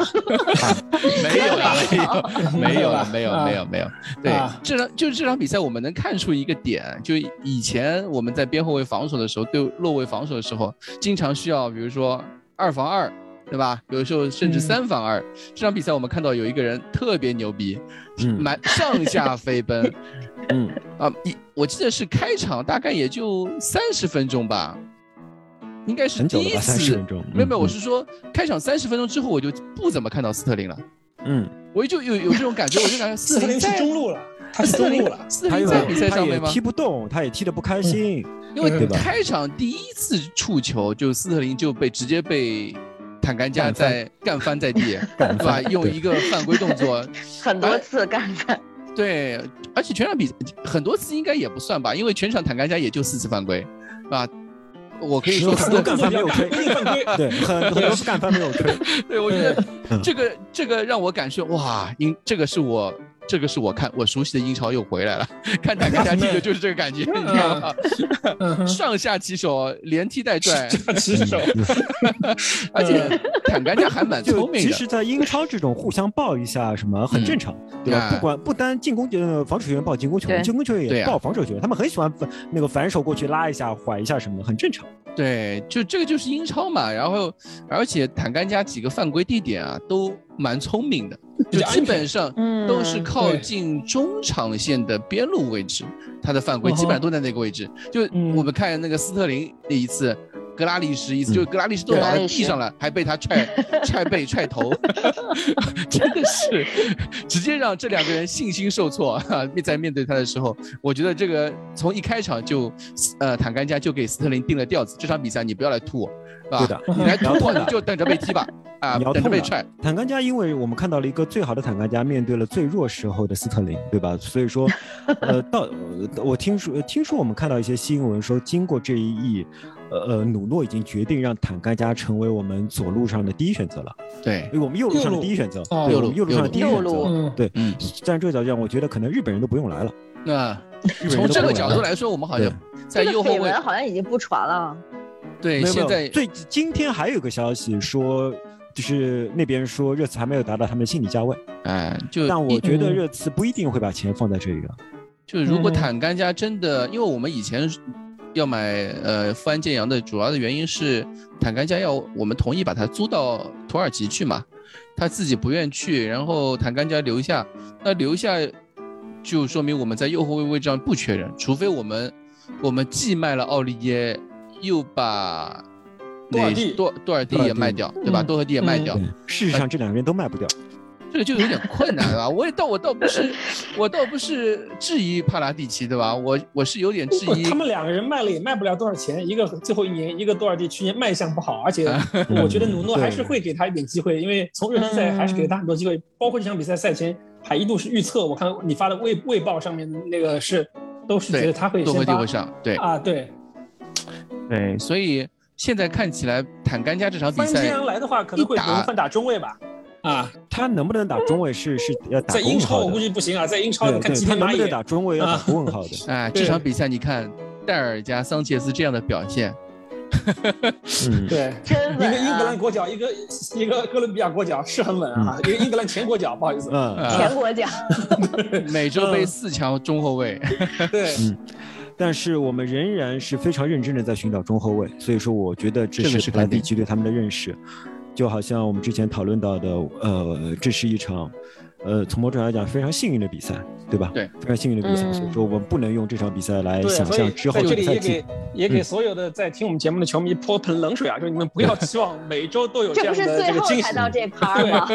没有了，没有，没有了，没有，没有，没有。对，这场就是这场比赛，我们能看出一个点，就以前我们在边后卫防守的时候，对落位防守的时候，经常需要，比如说二防二，对吧？有的时候甚至三防二。这场比赛我们看到有一个人特别牛逼，满上下飞奔，嗯啊，一我记得是开场大概也就三十分钟吧。应该是第一次，没有没有，我是说开场三十分钟之后我就不怎么看到斯特林了。嗯，我就有有这种感觉，我就感觉斯特林是中路了，他是中路了，斯特林在比赛上面吗？踢不动，他也踢得不开心。因为开场第一次触球，就斯特林就被直接被坦甘加在干翻在地，对吧？用一个犯规动作，很多次干翻。对，而且全场比很多次应该也不算吧，因为全场坦甘加也就四次犯规，是吧？我可以说很多干翻没有吹，对，很很多干翻没有吹。对，我觉得这个这个让我感受哇，因这个是我这个是我看我熟悉的英超又回来了，看坦甘加踢的就是这个感觉，你知道吗？上下其手，连踢带拽，其手，而且坦甘加还蛮聪明的。其实，在英超这种互相抱一下什么很正常，对吧？不管不单进攻呃防守球员抱进攻球员，进攻球员也抱防守球员，他们很喜欢那个反手过去拉一下、缓一下什么的，很正常。对，就这个就是英超嘛，然后而且坦甘加几个犯规地点啊都蛮聪明的，就基本上都是靠近中场线的边路位置，他的犯规基本上都在那个位置。就我们看那个斯特林那一次。格拉利什意思就是格拉利什都倒在地上了，还被他踹 踹背踹头，真的是直接让这两个人信心受挫啊！在面对他的时候，我觉得这个从一开场就呃坦甘加就给斯特林定了调子，这场比赛你不要来吐我，对的？你来突我你就等着被踢吧 啊！等着被踹。坦甘加，因为我们看到了一个最好的坦甘加面对了最弱时候的斯特林，对吧？所以说，呃，到我听说听说我们看到一些新闻说，经过这一役。呃呃，努诺已经决定让坦甘加成为我们左路上的第一选择了。对，我们右路上的第一选择。右路，右路上的第一选择。对，嗯，站这个角度讲，我觉得可能日本人都不用来了。那从这个角度来说，我们好像在右后卫好像已经不传了。对，现在最今天还有个消息说，就是那边说热刺还没有达到他们的心理价位。哎，就但我觉得热刺不一定会把钱放在这里了。就如果坦甘加真的，因为我们以前。要买呃富安建阳的主要的原因是坦甘加要我们同意把它租到土耳其去嘛，他自己不愿去，然后坦甘加留下，那留下就说明我们在右后卫位置上不缺人，除非我们我们既卖了奥利耶，又把多尔蒂多多尔蒂也卖掉，对吧？多尔蒂也卖掉。事实上这两个人都卖不掉。这个就有点困难了。我也倒我倒不是，我倒不是质疑帕拉蒂奇，对吧？我我是有点质疑。他们两个人卖了也卖不了多少钱，一个最后一年，一个多尔蒂去年卖相不好，而且我觉得 努诺还是会给他一点机会，因为从热身赛还是给他很多机会，包括这场比赛赛前还一度是预测，我看你发的卫卫报上面那个是都是觉得他会先发上，对啊对，对，所以现在看起来坦甘加这场比赛，范天阳来的话可能会轮换打中卫吧。啊，他能不能打中卫是是要打在英超我估计不行啊，在英超你看今天能不能打中卫要打问号的。哎，这场比赛你看戴尔加桑切斯这样的表现，对，一个英格兰国脚，一个一个哥伦比亚国脚是很稳啊，一个英格兰前国脚，不好意思，嗯，前国脚，美洲杯四强中后卫，对，嗯，但是我们仍然是非常认真的在寻找中后卫，所以说我觉得这是莱比奇对他们的认识。就好像我们之前讨论到的，呃，这是一场，呃，从某种来讲非常幸运的比赛，对吧？对，非常幸运的比赛。所以说，我们不能用这场比赛来想象之后的赛季。也给也给所有的在听我们节目的球迷泼盆冷水啊！就是你们不要期望每周都有这样的这个惊喜。才到这趴吗？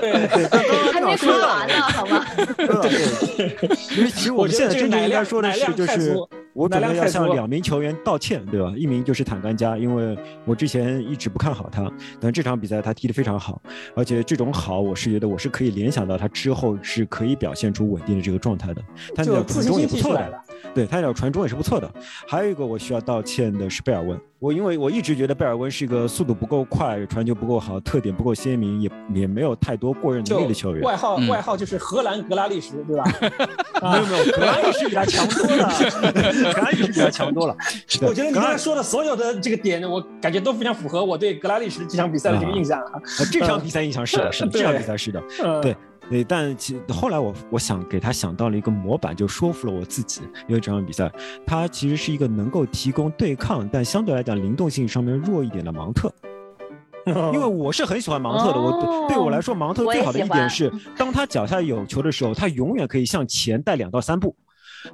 对 还没说完呢，好吗？因为其实我们现在真正应该说的是，就是。我准备要向两名球员道歉，对吧？一名就是坦甘加，因为我之前一直不看好他，但这场比赛他踢得非常好，而且这种好，我是觉得我是可以联想到他之后是可以表现出稳定的这个状态的。他那脚传中也不错的，对他那脚传中也是不错的。还有一个我需要道歉的是贝尔温。我因为我一直觉得贝尔温是一个速度不够快、传球不够好、特点不够鲜明，也也没有太多过人能力的球员。外号外号就是荷兰格拉利什，对吧？没 有没有，格拉利什比他强多了，格拉利什比他强多了。我觉得你刚才说的所有的这个点，我感觉都非常符合我对格拉利什这场比赛的这个印象啊。这场比赛印象是的，是的，这场比赛是的，对。对，但其后来我我想给他想到了一个模板，就说服了我自己。因为这场比赛，他其实是一个能够提供对抗，但相对来讲灵动性上面弱一点的芒特。因为我是很喜欢芒特的，我对我来说，芒特最好的一点是，当他脚下有球的时候，他永远可以向前带两到三步。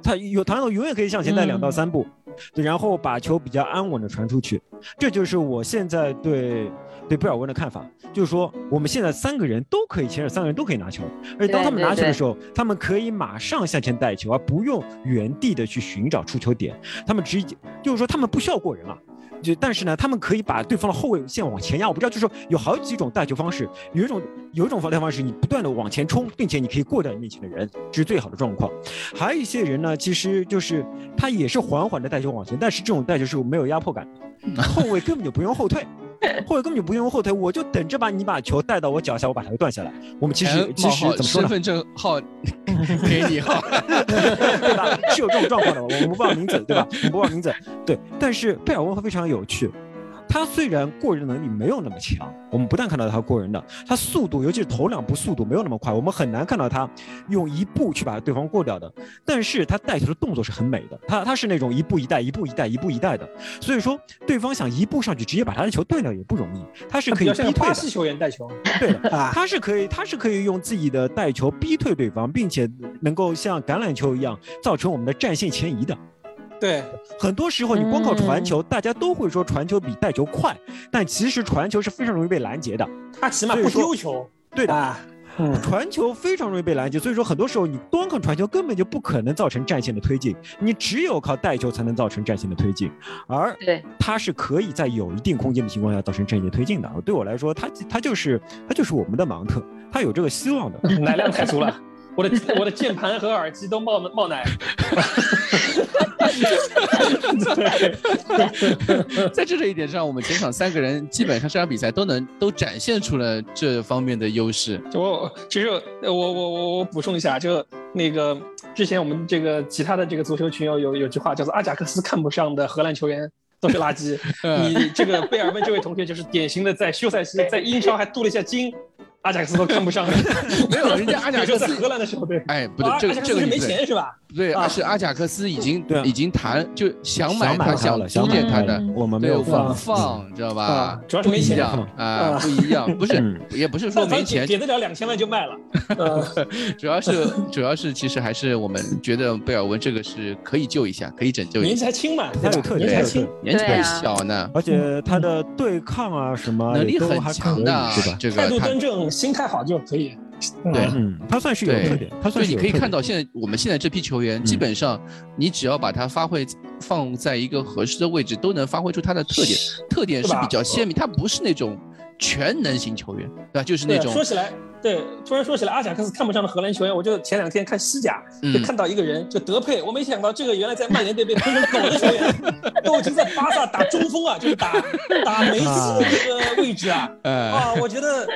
他有弹头，永远可以向前带两到三步，然后把球比较安稳的传出去。这就是我现在对对贝尔温的看法，就是说我们现在三个人都可以牵手，三个人都可以拿球，而且当他们拿球的时候，他们可以马上向前带球，而不用原地的去寻找出球点。他们直接就是说他们不需要过人了。就但是呢，他们可以把对方的后卫线往前压。我不知道，就是说有好几种带球方式，有一种有一种带球方式，你不断的往前冲，并且你可以过掉你面前的人，这是最好的状况。还有一些人呢，其实就是他也是缓缓的带球往前，但是这种带球是没有压迫感的，后卫根本就不用后退。后卫根本就不用后退，我就等着把你把球带到我脚下，我把它断下来。我们其实其实怎么说呢？身份证号 给你号，对吧？是有这种状况的，我们不报名字，对吧？我们不报名字，对。但是贝尔温会非常有趣。他虽然过人能力没有那么强，我们不但看到他过人的，他速度，尤其是头两步速度没有那么快，我们很难看到他用一步去把对方过掉的。但是他带球的动作是很美的，他他是那种一步一带，一步一带，一步一带的。所以说，对方想一步上去直接把他的球断掉也不容易，他是可以逼退的。巴西球员带球，对的，他是可以，他是可以用自己的带球逼退对方，并且能够像橄榄球一样造成我们的战线前移的。对，很多时候你光靠传球，大家都会说传球比带球快，但其实传球是非常容易被拦截的。他起码不丢球。对的，嗯传球非常容易被拦截，所以说很多时候你光靠传球根本就不可能造成战线的推进，你只有靠带球才能造成战线的推进。而他是可以在有一定空间的情况下造成战线推进的。对我来说，他他就是他就是我们的芒特，他有这个希望的。奶量太足了。我的我的键盘和耳机都冒冒奶。在这这一点上，我们全场三个人基本上这场比赛都能都展现出了这方面的优势。我其实我我我我补充一下，就那个之前我们这个其他的这个足球群友有有句话叫做阿贾克斯看不上的荷兰球员都是垃圾。你这个贝尔温这位同学就是典型的在休赛期在英超还镀了一下金。阿贾克斯都看不上，没有人家阿贾 克斯荷兰的时候对，哎，不对，这个这个没钱是吧？对，是阿贾克斯已经已经谈就想买他想租借他的，我们没有放。放，知道吧？主要是没钱。啊，不一样，不是也不是说没钱，给得了两千万就卖了。主要是主要是其实还是我们觉得贝尔温这个是可以救一下，可以拯救一下。年纪还轻嘛，他有特点，年纪轻，年纪还小呢，而且他的对抗啊什么能力很强的，对吧？这个态度端正，心态好就可以。对，嗯，他算是有特点，他算是你可以看到，现在我们现在这批球员，基本上你只要把他发挥放在一个合适的位置，都能发挥出他的特点，特点是比较鲜明，他不是那种全能型球员，对吧？就是那种说起来。对，突然说起来，阿贾克斯看不上的荷兰球员，我就前两天看西甲，就看到一个人，就德佩。我没想到这个原来在曼联队被喷成狗的球员，都已经在巴萨打中锋啊，就是打打梅西的这个位置啊。啊，我觉得，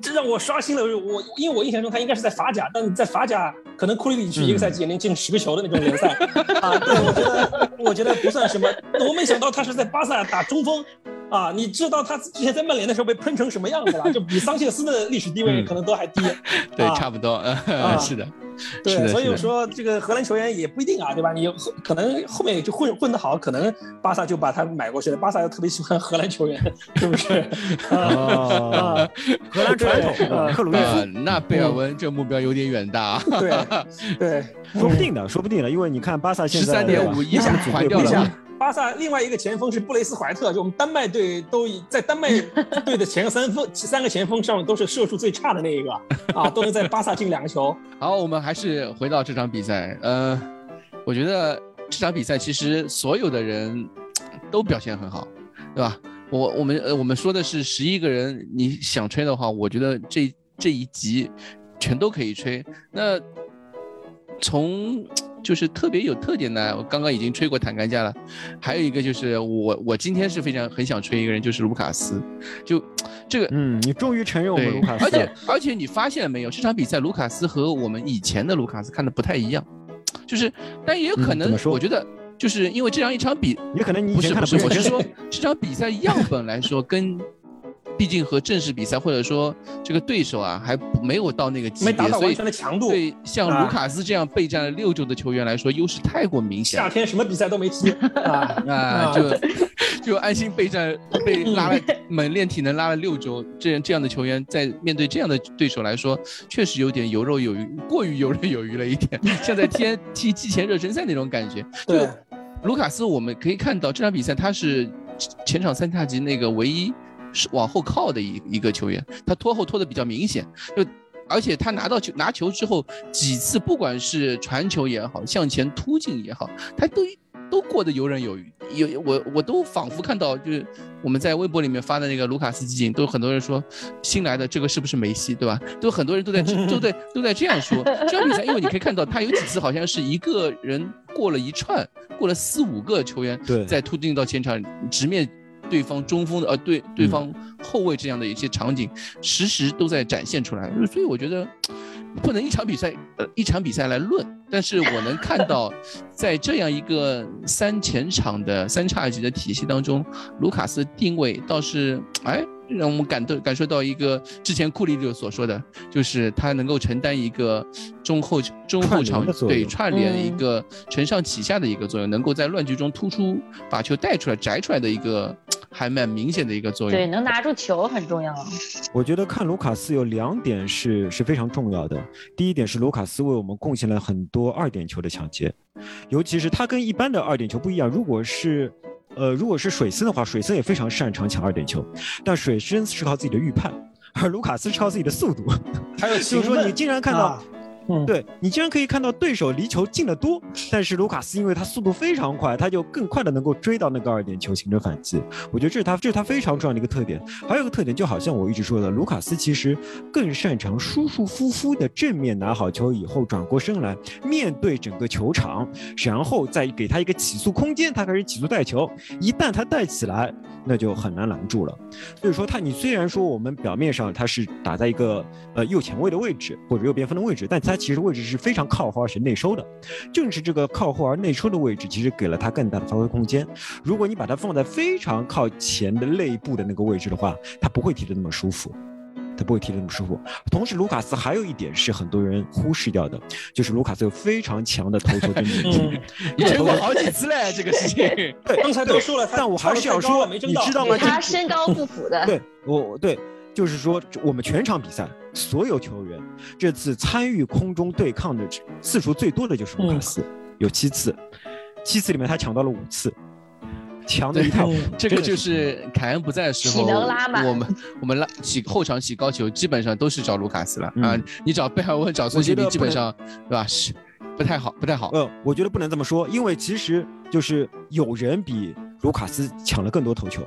这让我刷新了我，因为我印象中他应该是在法甲，但在法甲可能库里里去一个赛季也能进十个球的那种联赛 啊。对，我觉得我觉得不算什么。我没想到他是在巴萨打中锋。啊，你知道他之前在曼联的时候被喷成什么样子了？就比桑切斯的历史地位可能都还低。对，差不多，是的。对，所以说这个荷兰球员也不一定啊，对吧？你可能后面就混混得好，可能巴萨就把他买过去了。巴萨又特别喜欢荷兰球员，是不是？啊，荷兰传统，克鲁伊夫。那贝尔温这目标有点远大。对，对，说不定的，说不定的，因为你看巴萨现在十三点五一下还掉了。巴萨另外一个前锋是布雷斯怀特，就我们丹麦队都在丹麦队的前三分 三个前锋上面都是射术最差的那一个啊，都能在巴萨进两个球。好，我们还是回到这场比赛。呃，我觉得这场比赛其实所有的人都表现很好，对吧？我我们呃我们说的是十一个人，你想吹的话，我觉得这这一集全都可以吹。那从就是特别有特点的，我刚刚已经吹过坦甘加了，还有一个就是我我今天是非常很想吹一个人，就是卢卡斯，就这个嗯，你终于承认我们卢卡斯，而且而且你发现了没有，这场比赛卢卡斯和我们以前的卢卡斯看的不太一样，就是但也有可能，我觉得就是因为这样一场比，也可能你不是不是，我是说这场比赛样本来说跟。毕竟和正式比赛或者说这个对手啊，还没有到那个级别，所以对像卢卡斯这样备战了六周的球员来说，优势太过明显。夏天什么比赛都没踢 啊啊，就 就安心备战，被拉了 猛练体能拉了六周，这样这样的球员在面对这样的对手来说，确实有点游刃有余，过于游刃有余了一点，像在踢踢季前热身赛那种感觉。对，卢卡斯我们可以看到这场比赛他是前场三叉戟那个唯一。是往后靠的一一个球员，他拖后拖的比较明显，就而且他拿到球拿球之后几次，不管是传球也好，向前突进也好，他都都过得游刃有余。有我我都仿佛看到，就是我们在微博里面发的那个卢卡斯基金，都很多人说新来的这个是不是梅西，对吧？都很多人都在都在都在这样说。这场比赛，因为你可以看到他有几次好像是一个人过了一串，过了四五个球员在突进到前场直面。对方中锋的呃，对对方后卫这样的一些场景，时时都在展现出来，所以我觉得不能一场比赛呃一场比赛来论，但是我能看到，在这样一个三前场的三叉戟的体系当中，卢卡斯定位倒是哎。让我们感到感受到一个之前库里就所说的，就是他能够承担一个中后中后场对串联一个承上启下的一个作用，能够在乱局中突出把球带出来摘出来的一个还蛮明显的一个作用。对，能拿住球很重要。我觉得看卢卡斯有两点是是非常重要的。第一点是卢卡斯为我们贡献了很多二点球的抢劫，尤其是他跟一般的二点球不一样。如果是呃，如果是水森的话，水森也非常擅长抢二点球，但水森是靠自己的预判，而卢卡斯是靠自己的速度。还有 就是说，你经常看到。对你竟然可以看到对手离球近得多，但是卢卡斯因为他速度非常快，他就更快的能够追到那个二点球形成反击。我觉得这是他这是他非常重要的一个特点。还有一个特点，就好像我一直说的，卢卡斯其实更擅长舒舒服服的正面拿好球以后转过身来面对整个球场，然后再给他一个起速空间，他开始起速带球。一旦他带起来，那就很难拦住了。所以说他，你虽然说我们表面上他是打在一个呃右前卫的位置或者右边锋的位置，但他其实位置是非常靠后而且内收的，正是这个靠后而内收的位置，其实给了他更大的发挥空间。如果你把它放在非常靠前的内部的那个位置的话，他不会踢得那么舒服，他不会踢得那么舒服。同时，卢卡斯还有一点是很多人忽视掉的，就是卢卡斯有非常强的头球跟能力。你吹过好几次嘞，这个事情。对，刚才都说了，但我还是要说，你知道吗？他身高不符的。对，我对。就是说，我们全场比赛所有球员这次参与空中对抗的次数最多的就是卢卡斯，有七次，七次里面他抢到了五次。强的一塌糊涂。这个就是凯恩不在的时候，我们我们拉起后场起高球，基本上都是找卢卡斯了啊。你找贝尔温，找孙兴民，基本上对吧？是不太好，不太好。呃，我觉得不能这么说，因为其实就是有人比卢卡斯抢了更多头球。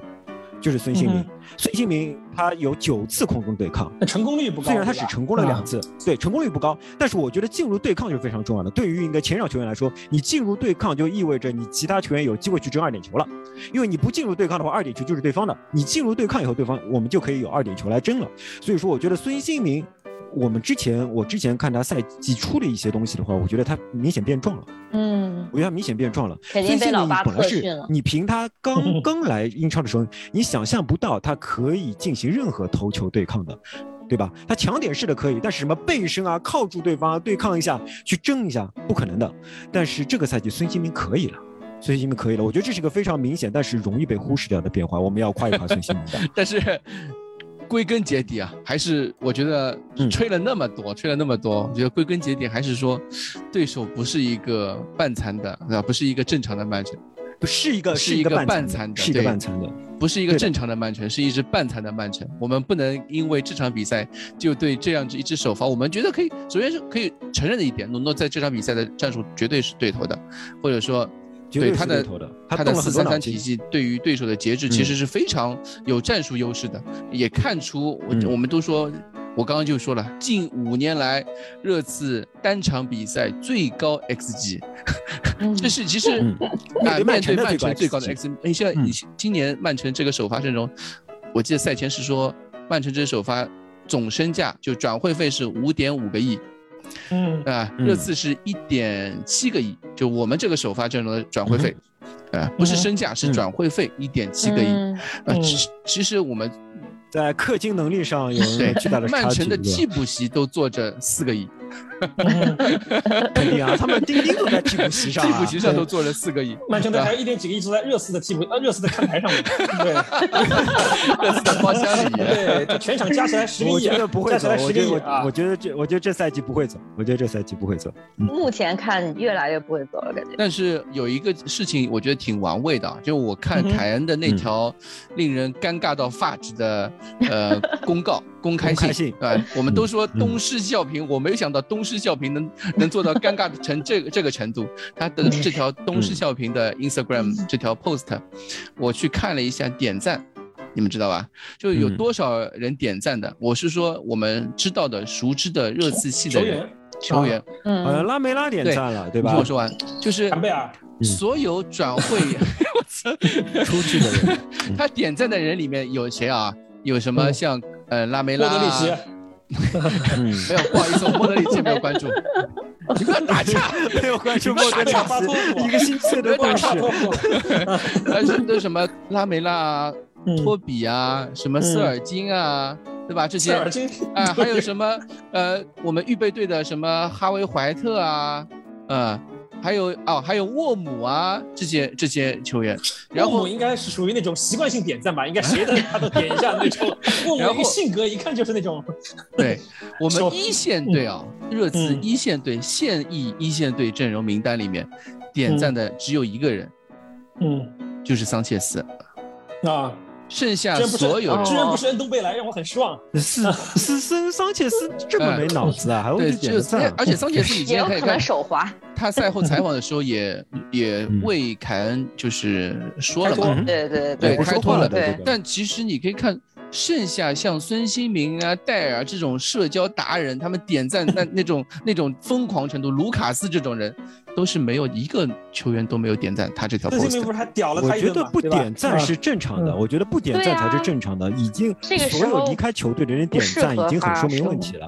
就是孙兴民，孙兴民他有九次空中对抗，成功率不高。虽然他只成功了两次，对，成功率不高，但是我觉得进入对抗就是非常重要的。对于一个前场球员来说，你进入对抗就意味着你其他球员有机会去争二点球了，因为你不进入对抗的话，二点球就是对方的。你进入对抗以后，对方我们就可以有二点球来争了。所以说，我觉得孙兴民。我们之前，我之前看他赛季初的一些东西的话，我觉得他明显变壮了。嗯，我觉得他明显变壮了。肯定被老八本来是你凭他刚刚来英超的时候，你想象不到他可以进行任何头球对抗的，对吧？他抢点是的可以，但是什么背身啊、靠住对方啊对抗一下、去争一下，不可能的。但是这个赛季孙兴民可以了，孙兴民可以了。我觉得这是个非常明显，但是容易被忽视掉的变化。我们要夸一夸孙兴民的。但是。归根结底啊，还是我觉得吹了那么多，吹了那么多，我觉得归根结底还是说，对手不是一个半残的，啊，不是一个正常的曼城，不是一个是一个半残的，是一个半残的，不是一个正常的曼城，是一支半残的曼城。我们不能因为这场比赛就对这样一支首发，我们觉得可以，首先是可以承认的一点，努诺在这场比赛的战术绝对是对头的，或者说。对他的他的四三三体系对于对手的节制其实是非常有战术优势的，也看出我我们都说，我刚刚就说了，近五年来热刺单场比赛最高 xg，这是其实啊面对曼城最高的 x，你现在你今年曼城这个首发阵容，我记得赛前是说曼城这首发总身价就转会费是五点五个亿。嗯。啊，热刺是一点七个亿，就我们这个首发阵容的转会费，啊，不是身价，是转会费一点七个亿。啊，其其实我们在氪金能力上有巨大的曼城的替补席都坐着四个亿。肯定啊，他们钉钉都在替补席上，替补席上都坐了四个亿。曼城队还有一点几个亿坐在热刺的替补呃热刺的看台上面，对，热刺的包厢里，对，全场加起来十个亿，我觉得不会走，我觉得我觉得这我觉得这赛季不会走，我觉得这赛季不会走。目前看越来越不会走了，感觉。但是有一个事情我觉得挺玩味的，就我看凯恩的那条令人尴尬到发指的呃公告。公开信，对我们都说东施效颦，我没有想到东施效颦能 能做到尴尬成这个这个程度。他的这条东施效颦的 Instagram 这条 post，我去看了一下点赞，你们知道吧？就有多少人点赞的？我是说我们知道的、熟知的热刺系的人球员，嗯，拉梅拉点赞了，对吧？听我说完，就是所有转会 出去的人，他点赞的人里面有谁啊？有什么像？呃，拉梅拉，莫德里奇，没有，不好意思，我莫德里奇没有关注。你不要打架，没有关注莫德里奇，一个星期的故事。还是都什么拉梅拉啊，托比啊，什么斯尔金啊，对吧？这些啊，还有什么呃，我们预备队的什么哈维怀特啊，嗯。还有哦，还有沃姆啊，这些这些球员，然后应该是属于那种习惯性点赞吧，应该谁的 他都点一下那种。沃姆性格一看就是那种。对，我们 一线队啊，热刺一线队现役一线队阵容名单里面，点赞的只有一个人，嗯，就是桑切斯。啊。剩下所有居然不是恩东贝莱，让我很失望。是是桑桑切斯这么没脑子啊？还会点赞？而且桑切斯已经手滑。他赛后采访的时候也也为凯恩就是说了嘛，对对对，开脱了。对，但其实你可以看。剩下像孙兴民啊、戴尔这种社交达人，他们点赞那那种那种疯狂程度，卢卡斯这种人，都是没有一个球员都没有点赞他这条。孙兴民不是还屌了他我觉得不点赞是正常的，我觉得不点赞才是正常的。已经所有离开球队的人点赞，已经很说明问题了。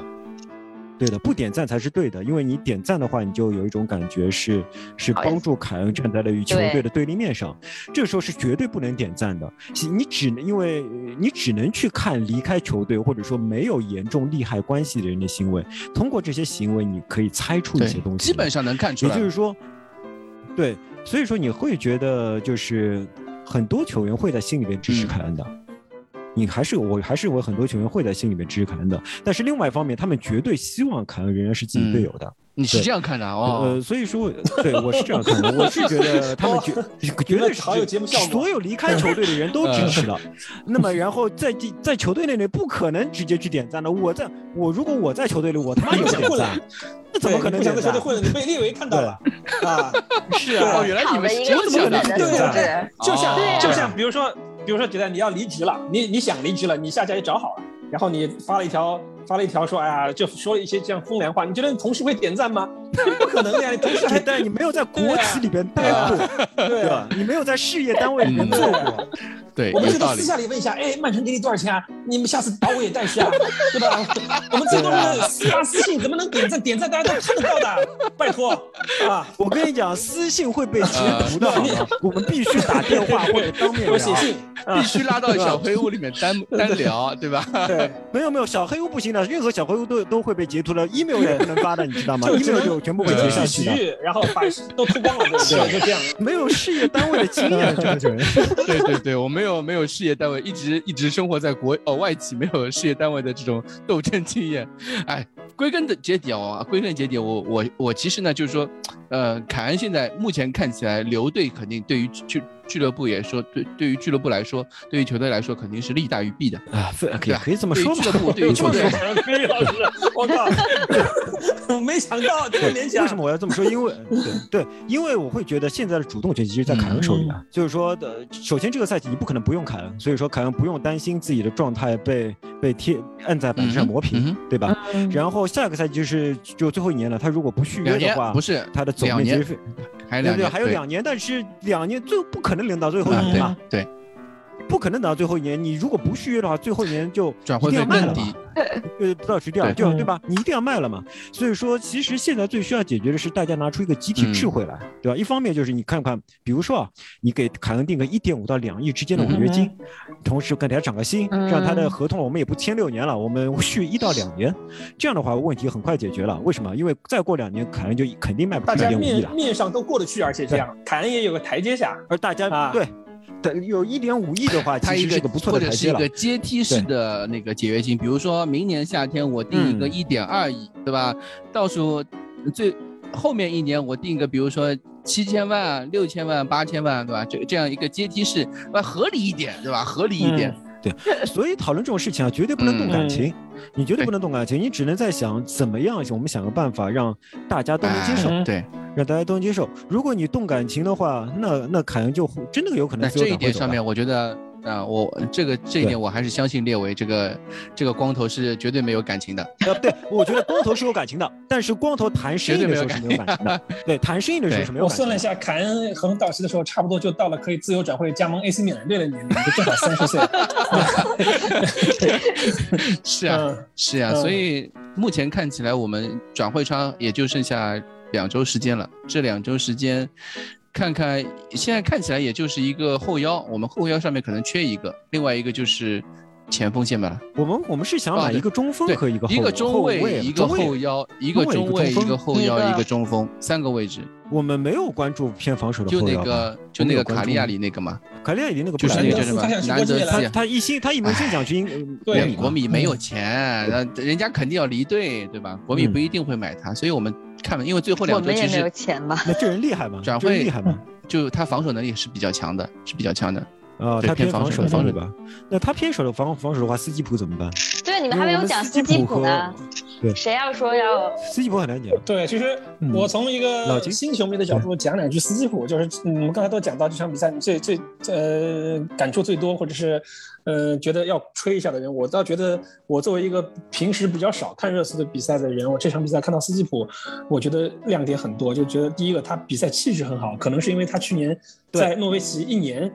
对的，不点赞才是对的，因为你点赞的话，你就有一种感觉是是帮助凯恩站在了与球队的对立面上，这个时候是绝对不能点赞的。你只能因为你只能去看离开球队或者说没有严重利害关系的人的行为，通过这些行为你可以猜出一些东西，基本上能看出来。也就是说，对，所以说你会觉得就是很多球员会在心里边支持凯恩的。你还是我还是有很多球员会在心里面支持凯恩的，但是另外一方面，他们绝对希望凯恩仍然是自己队友的。你是这样看的哦？呃，所以说，对我是这样看的，我是觉得 他们绝绝对是好有节目效果，所有离开球队的人都支持了。那么，然后在在球队那里不可能直接去点赞的。我在我如果我在球队里，我他妈有点赞，那怎么可能想在球队混？你被 列维看到了啊？是啊，原来你们我怎么可能点赞，就像就像比如说比如说觉得你要离职了，你你想离职了，你下家也找好了，然后你发了一条。发了一条说，哎呀，就说了一些这样风凉话。你觉得你同事会点赞吗？不可能的呀，你 同事还但你没有在国企里边待过，对吧？你没有在事业单位里面做过。对，我们最多私下里问一下，哎，曼城给你多少钱啊？你们下次把我也带去啊，对吧？我们最多是私发私信，怎么能点赞？点赞大家都看得到的，拜托啊！我跟你讲，私信会被截图的，我们必须打电话或者当面我写信，必须拉到小黑屋里面单单聊，对吧？对，没有没有，小黑屋不行的，任何小黑屋都都会被截图的，email 也不能发的，你知道吗？email 就全部会截下去的，然后把 都脱光了，对，就这样。没有事业单位的经验，这个人。对对对，我没有没有事业单位，一直一直生活在国哦外企，没有事业单位的这种斗争经验。哎，归根的结底啊，归根结底，我我我其实呢，就是说，呃，凯恩现在目前看起来留队肯定对于俱俱乐部也说，对对于俱乐部来说，对于球队来说肯定是利大于弊的啊，可以可以这么说俱乐部对于 球队，李老师我靠，没想到这么联想。为什么我要这么说？因为对对，因为我会觉得现在的主动权其实在凯恩手里啊。就是说的，首先这个赛季你不可能不用凯恩，所以说凯恩不用担心自己的状态被被贴摁在板子上磨平，对吧？然后下个赛季就是就最后一年了，他如果不续约的话，不是他的总约年费，还有两年，还有两年，但是两年最后不可能领到最后一年嘛？对。不可能等到最后一年，你如果不续约的话，最后一年就转会费更低，呃，不知道谁掉，就对吧？你一定要卖了嘛。所以说，其实现在最需要解决的是大家拿出一个集体智慧来，对吧？一方面就是你看看，比如说啊，你给凯恩定个一点五到两亿之间的违约金，同时给他涨个薪，让他的合同我们也不签六年了，我们续一到两年，这样的话问题很快解决了。为什么？因为再过两年凯恩就肯定卖不出一点五亿了。面上都过得去，而且这样凯恩也有个台阶下，而大家对。有一点五亿的话，它一个不错的或者是一个阶梯式的那个解约金，比如说明年夏天我定一个一点二亿，对吧？到时候最后面一年我定一个，比如说七千万、六千万、八千万，对吧？这这样一个阶梯式，那，合理一点，对吧？合理一点。对，所以讨论这种事情啊，绝对不能动感情，你绝对不能动感情，你只能在想怎么样，我们想个办法让大家都能接受，对，让大家都能接受。如果你动感情的话，那那凯恩就真的有可能。在这一点上面，我觉得。啊，我这个这一点我还是相信列维这个这个光头是绝对没有感情的。呃，对，我觉得光头是有感情的，但是光头谈生意的时候是没有感情的。对，谈生意的时候是没有。我算了一下，凯恩合同到期的时候，差不多就到了可以自由转会加盟 AC 米兰队的年龄，就正好三十岁。是啊，是啊，所以目前看起来，我们转会窗也就剩下两周时间了。这两周时间。看看，现在看起来也就是一个后腰，我们后腰上面可能缺一个，另外一个就是前锋线吧。我们我们是想买一个中锋和一个一个中卫，一个后腰，一个中卫，一个后腰，一个中锋，三个位置。我们没有关注偏防守的后腰。就那个，就那个卡利亚里那个嘛。卡利亚里那个就是那个叫什么？难得他他一心他一门心想去国米，国米没有钱，那人家肯定要离队，对吧？国米不一定会买他，所以我们。看吧，因为最后两周其实没有钱嘛。那这人厉害吗？转会厉害吗？就他防守能力是比较强的，是比较强的。啊，他偏防守防守吧？那他偏守的防防守的话，斯基普怎么办？对，你们还没有讲斯基普呢。对，谁要说要斯基普很难讲。对，其实我从一个新球迷的角度讲两句斯基普，就是我们刚才都讲到这场比赛最最呃感触最多，或者是呃觉得要吹一下的人，我倒觉得我作为一个平时比较少看热刺的比赛的人，我这场比赛看到斯基普，我觉得亮点很多，就觉得第一个他比赛气质很好，可能是因为他去年在诺维奇一年。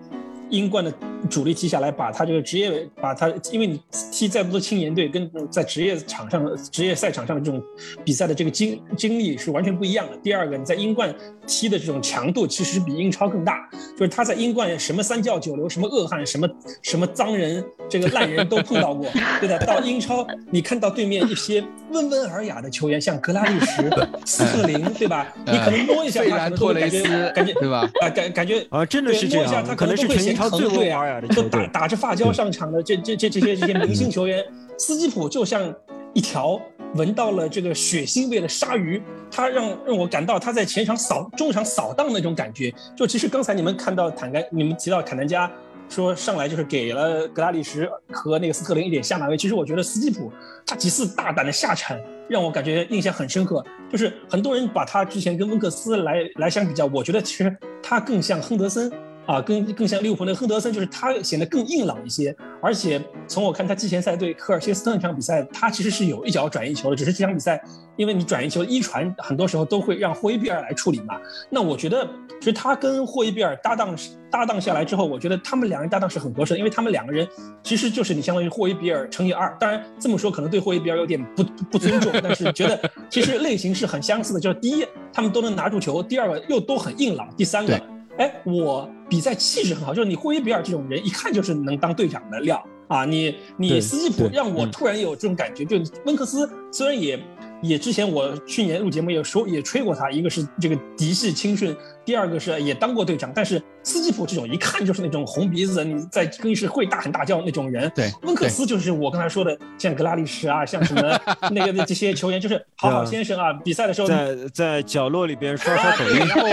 英冠的主力踢下来，把他这个职业，把他，因为你踢再多的青年队，跟在职业场上、职业赛场上的这种比赛的这个经经历是完全不一样的。第二个，你在英冠踢的这种强度其实比英超更大，就是他在英冠什么三教九流、什么恶汉、什么什么脏人、这个烂人都碰到过，对的。到英超，你看到对面一些温文尔雅的球员，像格拉利什、斯特林，对吧？你可能摸一下他，可能会感觉感觉对吧？啊，感感觉啊，真的是这样，可能是全。他最对啊，都打打着发胶上场的这这这这些这些 明星球员，斯基普就像一条闻到了这个血腥味的鲨鱼，他让让我感到他在前场扫中场扫荡那种感觉。就其实刚才你们看到坦甘，你们提到坎南加说上来就是给了格拉利什和那个斯特林一点下马威。其实我觉得斯基普他几次大胆的下铲让我感觉印象很深刻。就是很多人把他之前跟温克斯来来相比较，我觉得其实他更像亨德森。啊，更更像利物浦那个亨德森，就是他显得更硬朗一些。而且从我看他季前赛对科尔切斯特那场比赛，他其实是有一脚转移球的，只是这场比赛，因为你转移球一传，很多时候都会让霍伊比尔来处理嘛。那我觉得，其实他跟霍伊比尔搭档搭档下来之后，我觉得他们两人搭档是很合适的，因为他们两个人其实就是你相当于霍伊比尔乘以二。当然这么说可能对霍伊比尔有点不不尊重，但是觉得其实类型是很相似的，就是第一他们都能拿住球，第二个又都很硬朗，第三个。哎，我比赛气质很好，就是你霍伊比尔这种人，一看就是能当队长的料啊！你你斯基普让我突然有这种感觉，就温克斯虽然也。也之前我去年录节目也说也吹过他，一个是这个嫡系亲顺，第二个是也当过队长。但是斯基普这种一看就是那种红鼻子，你在更衣室会大喊大叫那种人。对，温克斯就是我刚才说的，像格拉利什啊，像什么 那个这些球员，就是 好好先生啊。比赛的时候在在角落里边刷刷抖音，然后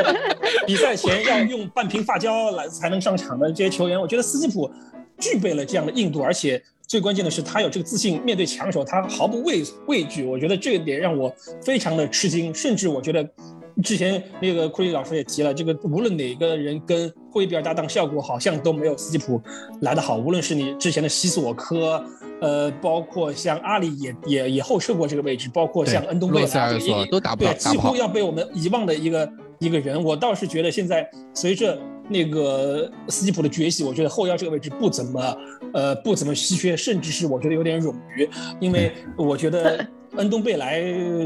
比赛前要用半瓶发胶来才能上场的这些球员，我觉得斯基普具备了这样的硬度，而且。最关键的是，他有这个自信，面对强手，他毫不畏畏惧。我觉得这一点让我非常的吃惊。甚至我觉得，之前那个库里老师也提了，这个无论哪个人跟霍伊比尔搭档，效果好像都没有斯基普来的好。无论是你之前的西索科，呃，包括像阿里也也也后撤过这个位置，包括像恩东贝莱，都打不对，几乎要被我们遗忘的一个一个人。我倒是觉得现在随着。那个斯基普的崛起，我觉得后腰这个位置不怎么，呃，不怎么稀缺，甚至是我觉得有点冗余，因为我觉得恩东贝莱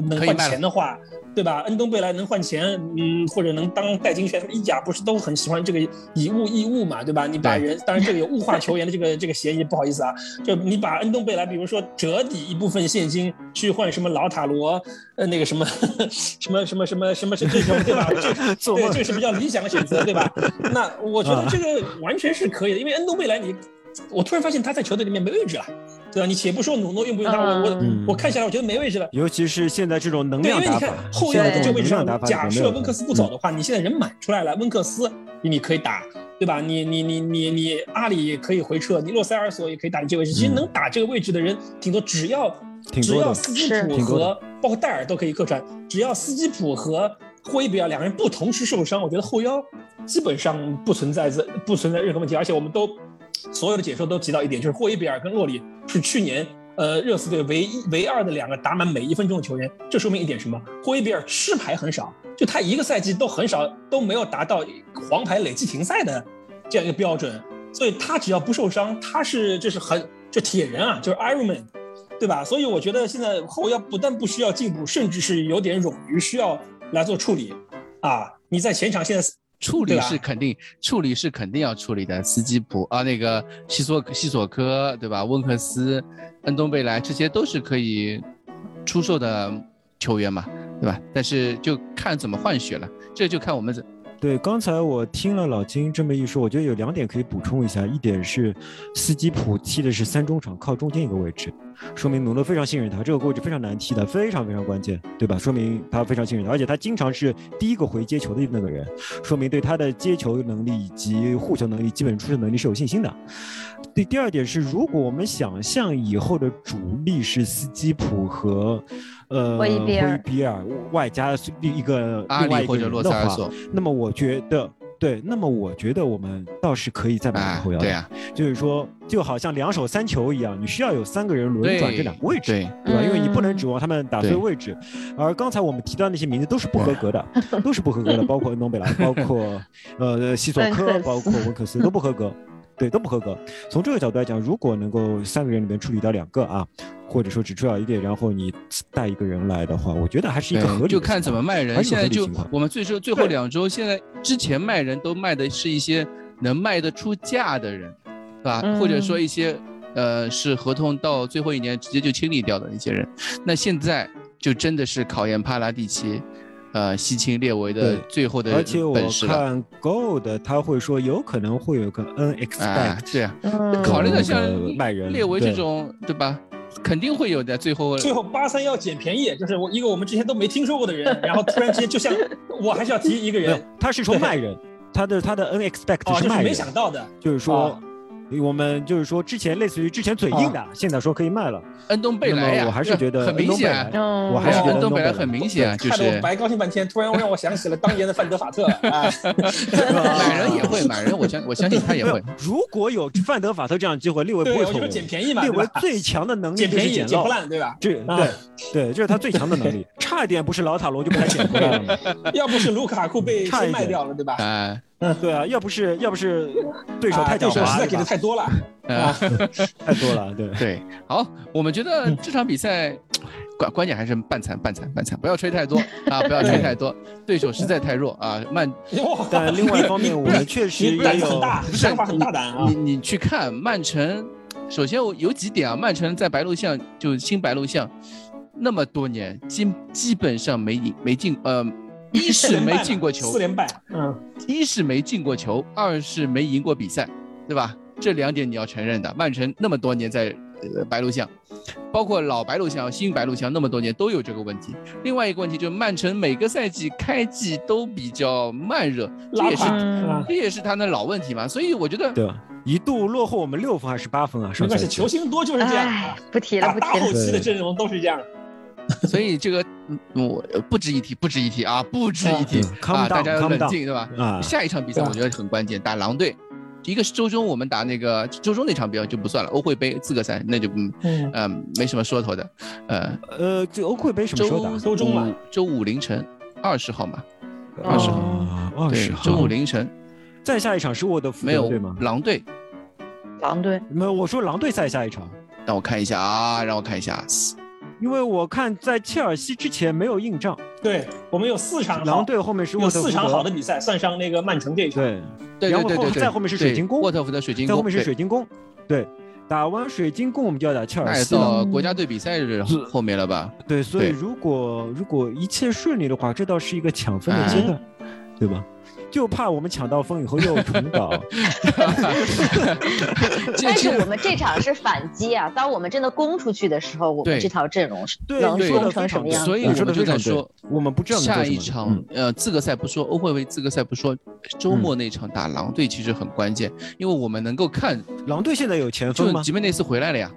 能换钱的话。对吧？恩东贝莱能换钱，嗯，或者能当代金券，意甲不是都很喜欢这个以物易物嘛，对吧？你把人，当然这个有物化球员的这个 这个嫌疑，不好意思啊，就你把恩东贝莱，比如说折抵一部分现金去换什么老塔罗，呃，那个什么 什么什么什么什么这种，对吧？这对，这是比较理想的选择，对吧？那我觉得这个完全是可以的，因为恩东贝莱你。我突然发现他在球队里面没位置了，对吧？你且不说努诺用不用他，我我我看下来，我觉得没位置了。尤其是现在这种能量打法，因为你看后腰这个位置上，假设温克斯不走的话，你现在人满出来了，温克斯你可以打，对吧？你你你你你阿里也可以回撤，你洛塞尔索也可以打你这个位置。其实能打这个位置的人挺多，只要只要斯基普和包括戴尔都可以客串，只要斯基普和霍伊比尔两个人不同时受伤，我觉得后腰基本上不存在这不存在任何问题，而且我们都。所有的解说都提到一点，就是霍伊比尔跟洛里是去年呃热刺队唯一唯二的两个打满每一分钟的球员。这说明一点什么？霍伊比尔吃牌很少，就他一个赛季都很少都没有达到黄牌累计停赛的这样一个标准。所以他只要不受伤，他是这是很这铁人啊，就是 Ironman，对吧？所以我觉得现在后腰不但不需要进步，甚至是有点冗余，需要来做处理啊。你在前场现在。处理是肯定，处理是肯定要处理的。斯基普啊，那个西索西索科，对吧？温克斯、恩东贝莱，这些都是可以出售的球员嘛，对吧？但是就看怎么换血了，这就看我们怎。对，刚才我听了老金这么一说，我觉得有两点可以补充一下。一点是斯基普踢的是三中场，靠中间一个位置，说明努诺非常信任他。这个位置非常难踢的，非常非常关键，对吧？说明他非常信任他，而且他经常是第一个回接球的那个人，说明对他的接球能力以及护球能力、基本出球能力是有信心的。第第二点是，如果我们想象以后的主力是斯基普和。呃，霍伊比尔外加一个另外一个人的话，那么我觉得对，那么我觉得我们倒是可以再买后腰。对啊，就是说，就好像两手三球一样，你需要有三个人轮转这两个位置，对吧？因为你不能指望他们打对位置。而刚才我们提到那些名字都是不合格的，都是不合格的，包括恩东贝莱，包括呃西索科，包括温克斯都不合格。对，都不合格。从这个角度来讲，如果能够三个人里面处理掉两个啊，或者说只处理掉一个，然后你带一个人来的话，我觉得还是一个合理。就看怎么卖人。现在就我们最说最后两周，现在之前卖人都卖的是一些能卖得出价的人，对吧？或者说一些呃是合同到最后一年直接就清理掉的那些人。那现在就真的是考验帕拉蒂奇。呃，西青列为的最后的而且我看 Gold 他会说有可能会有个 N X，对啊，嗯，考虑到像卖人列为这种，对吧？肯定会有的。最后，最后八三要捡便宜，就是我一个我们之前都没听说过的人，然后突然之间就像我还是要提一个人，他是说卖人，他的他的 unexpect 是卖人，没想到的，就是说。我们就是说，之前类似于之前嘴硬的，现在说可以卖了。恩东贝莱呀，我还是觉得很明显。我还是觉得恩东贝莱很明显，就是。我白高兴半天，突然让我想起了当年的范德法特 啊。买人也会买人，我相我相信他也会。如果有范德法特这样的机会，列维不会错过。捡便宜嘛，列维最强的能力就是捡捡不烂，对吧？这对对，这是他最强的能力。差一点不是老塔罗就被他捡回来了。要不是卢卡库被先卖掉了，对吧？哎。嗯，对啊，要不是要不是对手太狡猾，实在给的太多了啊，太多了，对对。好，我们觉得这场比赛关关键还是半残半残半残，不要吹太多啊，不要吹太多，对手实在太弱啊。曼，但另外一方面，我们确实也有想法很大胆啊。你你去看曼城，首先我有几点啊，曼城在白鹿巷就新白鹿巷那么多年，基基本上没赢没进呃。一是没进过球，四连败。嗯，一是没进过球，二是没赢过比赛，对吧？这两点你要承认的。曼城那么多年在白鹿巷，包括老白鹿巷、新白鹿巷那么多年都有这个问题。另外一个问题就是曼城每个赛季开季都比较慢热，这也是这也是他的老问题嘛。所以我觉得，对？一度落后我们六分还是八分啊？没关系，球星多就是这样。不提了，不提了。大后期的阵容都是这样。所以这个，我不值一提，不值一提啊，不值一提啊！大家要冷静，对吧？啊，下一场比赛我觉得很关键，打狼队，一个是周中我们打那个周中那场比赛就不算了，欧会杯资格赛那就嗯嗯没什么说头的，呃呃，这欧会杯什么时候打？周中嘛，周五凌晨二十号嘛，二十号，二十号，周五凌晨。再下一场是沃德福没有？狼队，狼队没有，我说狼队再下一场，让我看一下啊，让我看一下。因为我看在切尔西之前没有硬仗，对我们有四场狼队后面是有四场好的比赛，算上那个曼城这一场，对，然后后再后面是水晶宫，沃特福德水晶宫，再后面是水晶宫，对，打完水晶宫我们就要打切尔西了，国家队比赛日后面了吧？对，所以如果如果一切顺利的话，这倒是一个抢分的阶段，对吧？就怕我们抢到风以后又重搞。但是我们这场是反击啊！当我们真的攻出去的时候，我们这套阵容能攻成什么样？所以我们就在说，我们不知道下一场呃资格赛不说，欧会杯资格赛不说，周末那场打狼队其实很关键，因为我们能够看狼队现在有前锋吗？吉梅内斯回来了呀。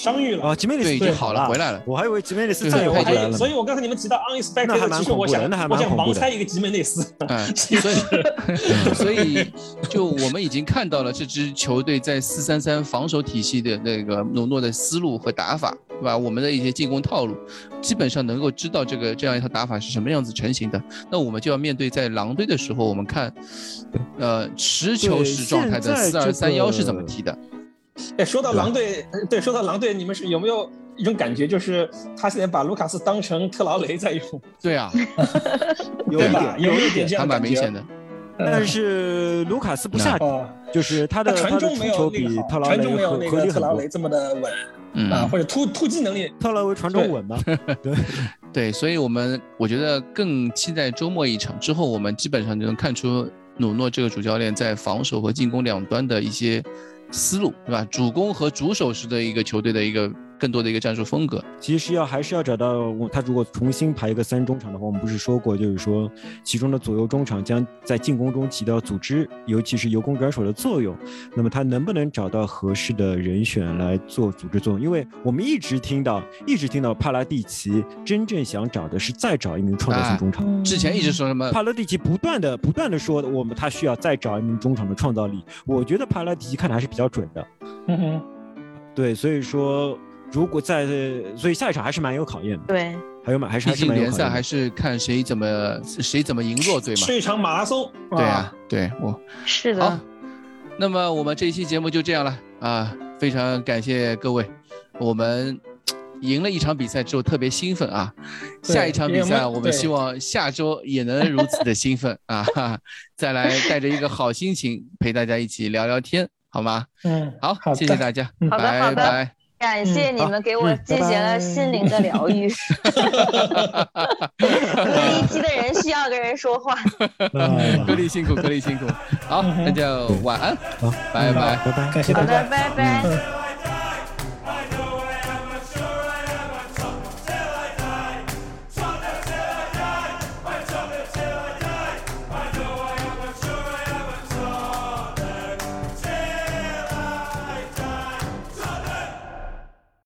伤愈了啊，吉梅内斯已经好了，回来了。我还以为吉梅内斯再也回来了。所以我刚才你们提到 unexpected，其实我想我想盲猜一个吉梅内斯。嗯，所以 所以就我们已经看到了这支球队在四三三防守体系的那个努诺的思路和打法，对吧？我们的一些进攻套路，基本上能够知道这个这样一套打法是什么样子成型的。那我们就要面对在狼队的时候，我们看，呃，持球时状态的四二三幺是怎么踢的。哎，说到狼队，对，说到狼队，你们是有没有一种感觉，就是他现在把卢卡斯当成特劳雷在用？对啊，有一点？有一点这样蛮明显的。但是卢卡斯不下，就是他的传中没有那个传中没有那个特劳雷这么的稳啊，或者突突击能力，特劳雷传中稳吗？对 对，所以我们我觉得更期待周末一场之后，我们基本上就能看出努诺这个主教练在防守和进攻两端的一些。思路对吧？主攻和主守式的一个球队的一个。更多的一个战术风格，其实要还是要找到他。如果重新排一个三中场的话，我们不是说过，就是说其中的左右中场将在进攻中起到组织，尤其是由攻转守的作用。那么他能不能找到合适的人选来做组织作用？因为我们一直听到，一直听到帕拉蒂奇真正想找的是再找一名创造性中场。之前一直说什么？帕拉蒂奇不断的不断的说，我们他需要再找一名中场的创造力。我觉得帕拉蒂奇看的还是比较准的。嗯哼，对，所以说。如果在，所以下一场还是蛮有考验的。对，还有蛮还是毕竟联赛还是看谁怎么谁怎么赢弱队嘛。是一场马拉松。对啊，对我。是的。好，那么我们这一期节目就这样了啊！非常感谢各位，我们赢了一场比赛之后特别兴奋啊！下一场比赛我们希望下周也能如此的兴奋啊！再来带着一个好心情陪大家一起聊聊天，好吗？嗯，好，谢谢大家，拜拜。感谢你们给我进行了心灵的疗愈。隔离期的人需要跟人说话。隔离辛苦，隔离辛苦。好，那就晚安。好，拜拜，拜拜，感谢大家，拜拜。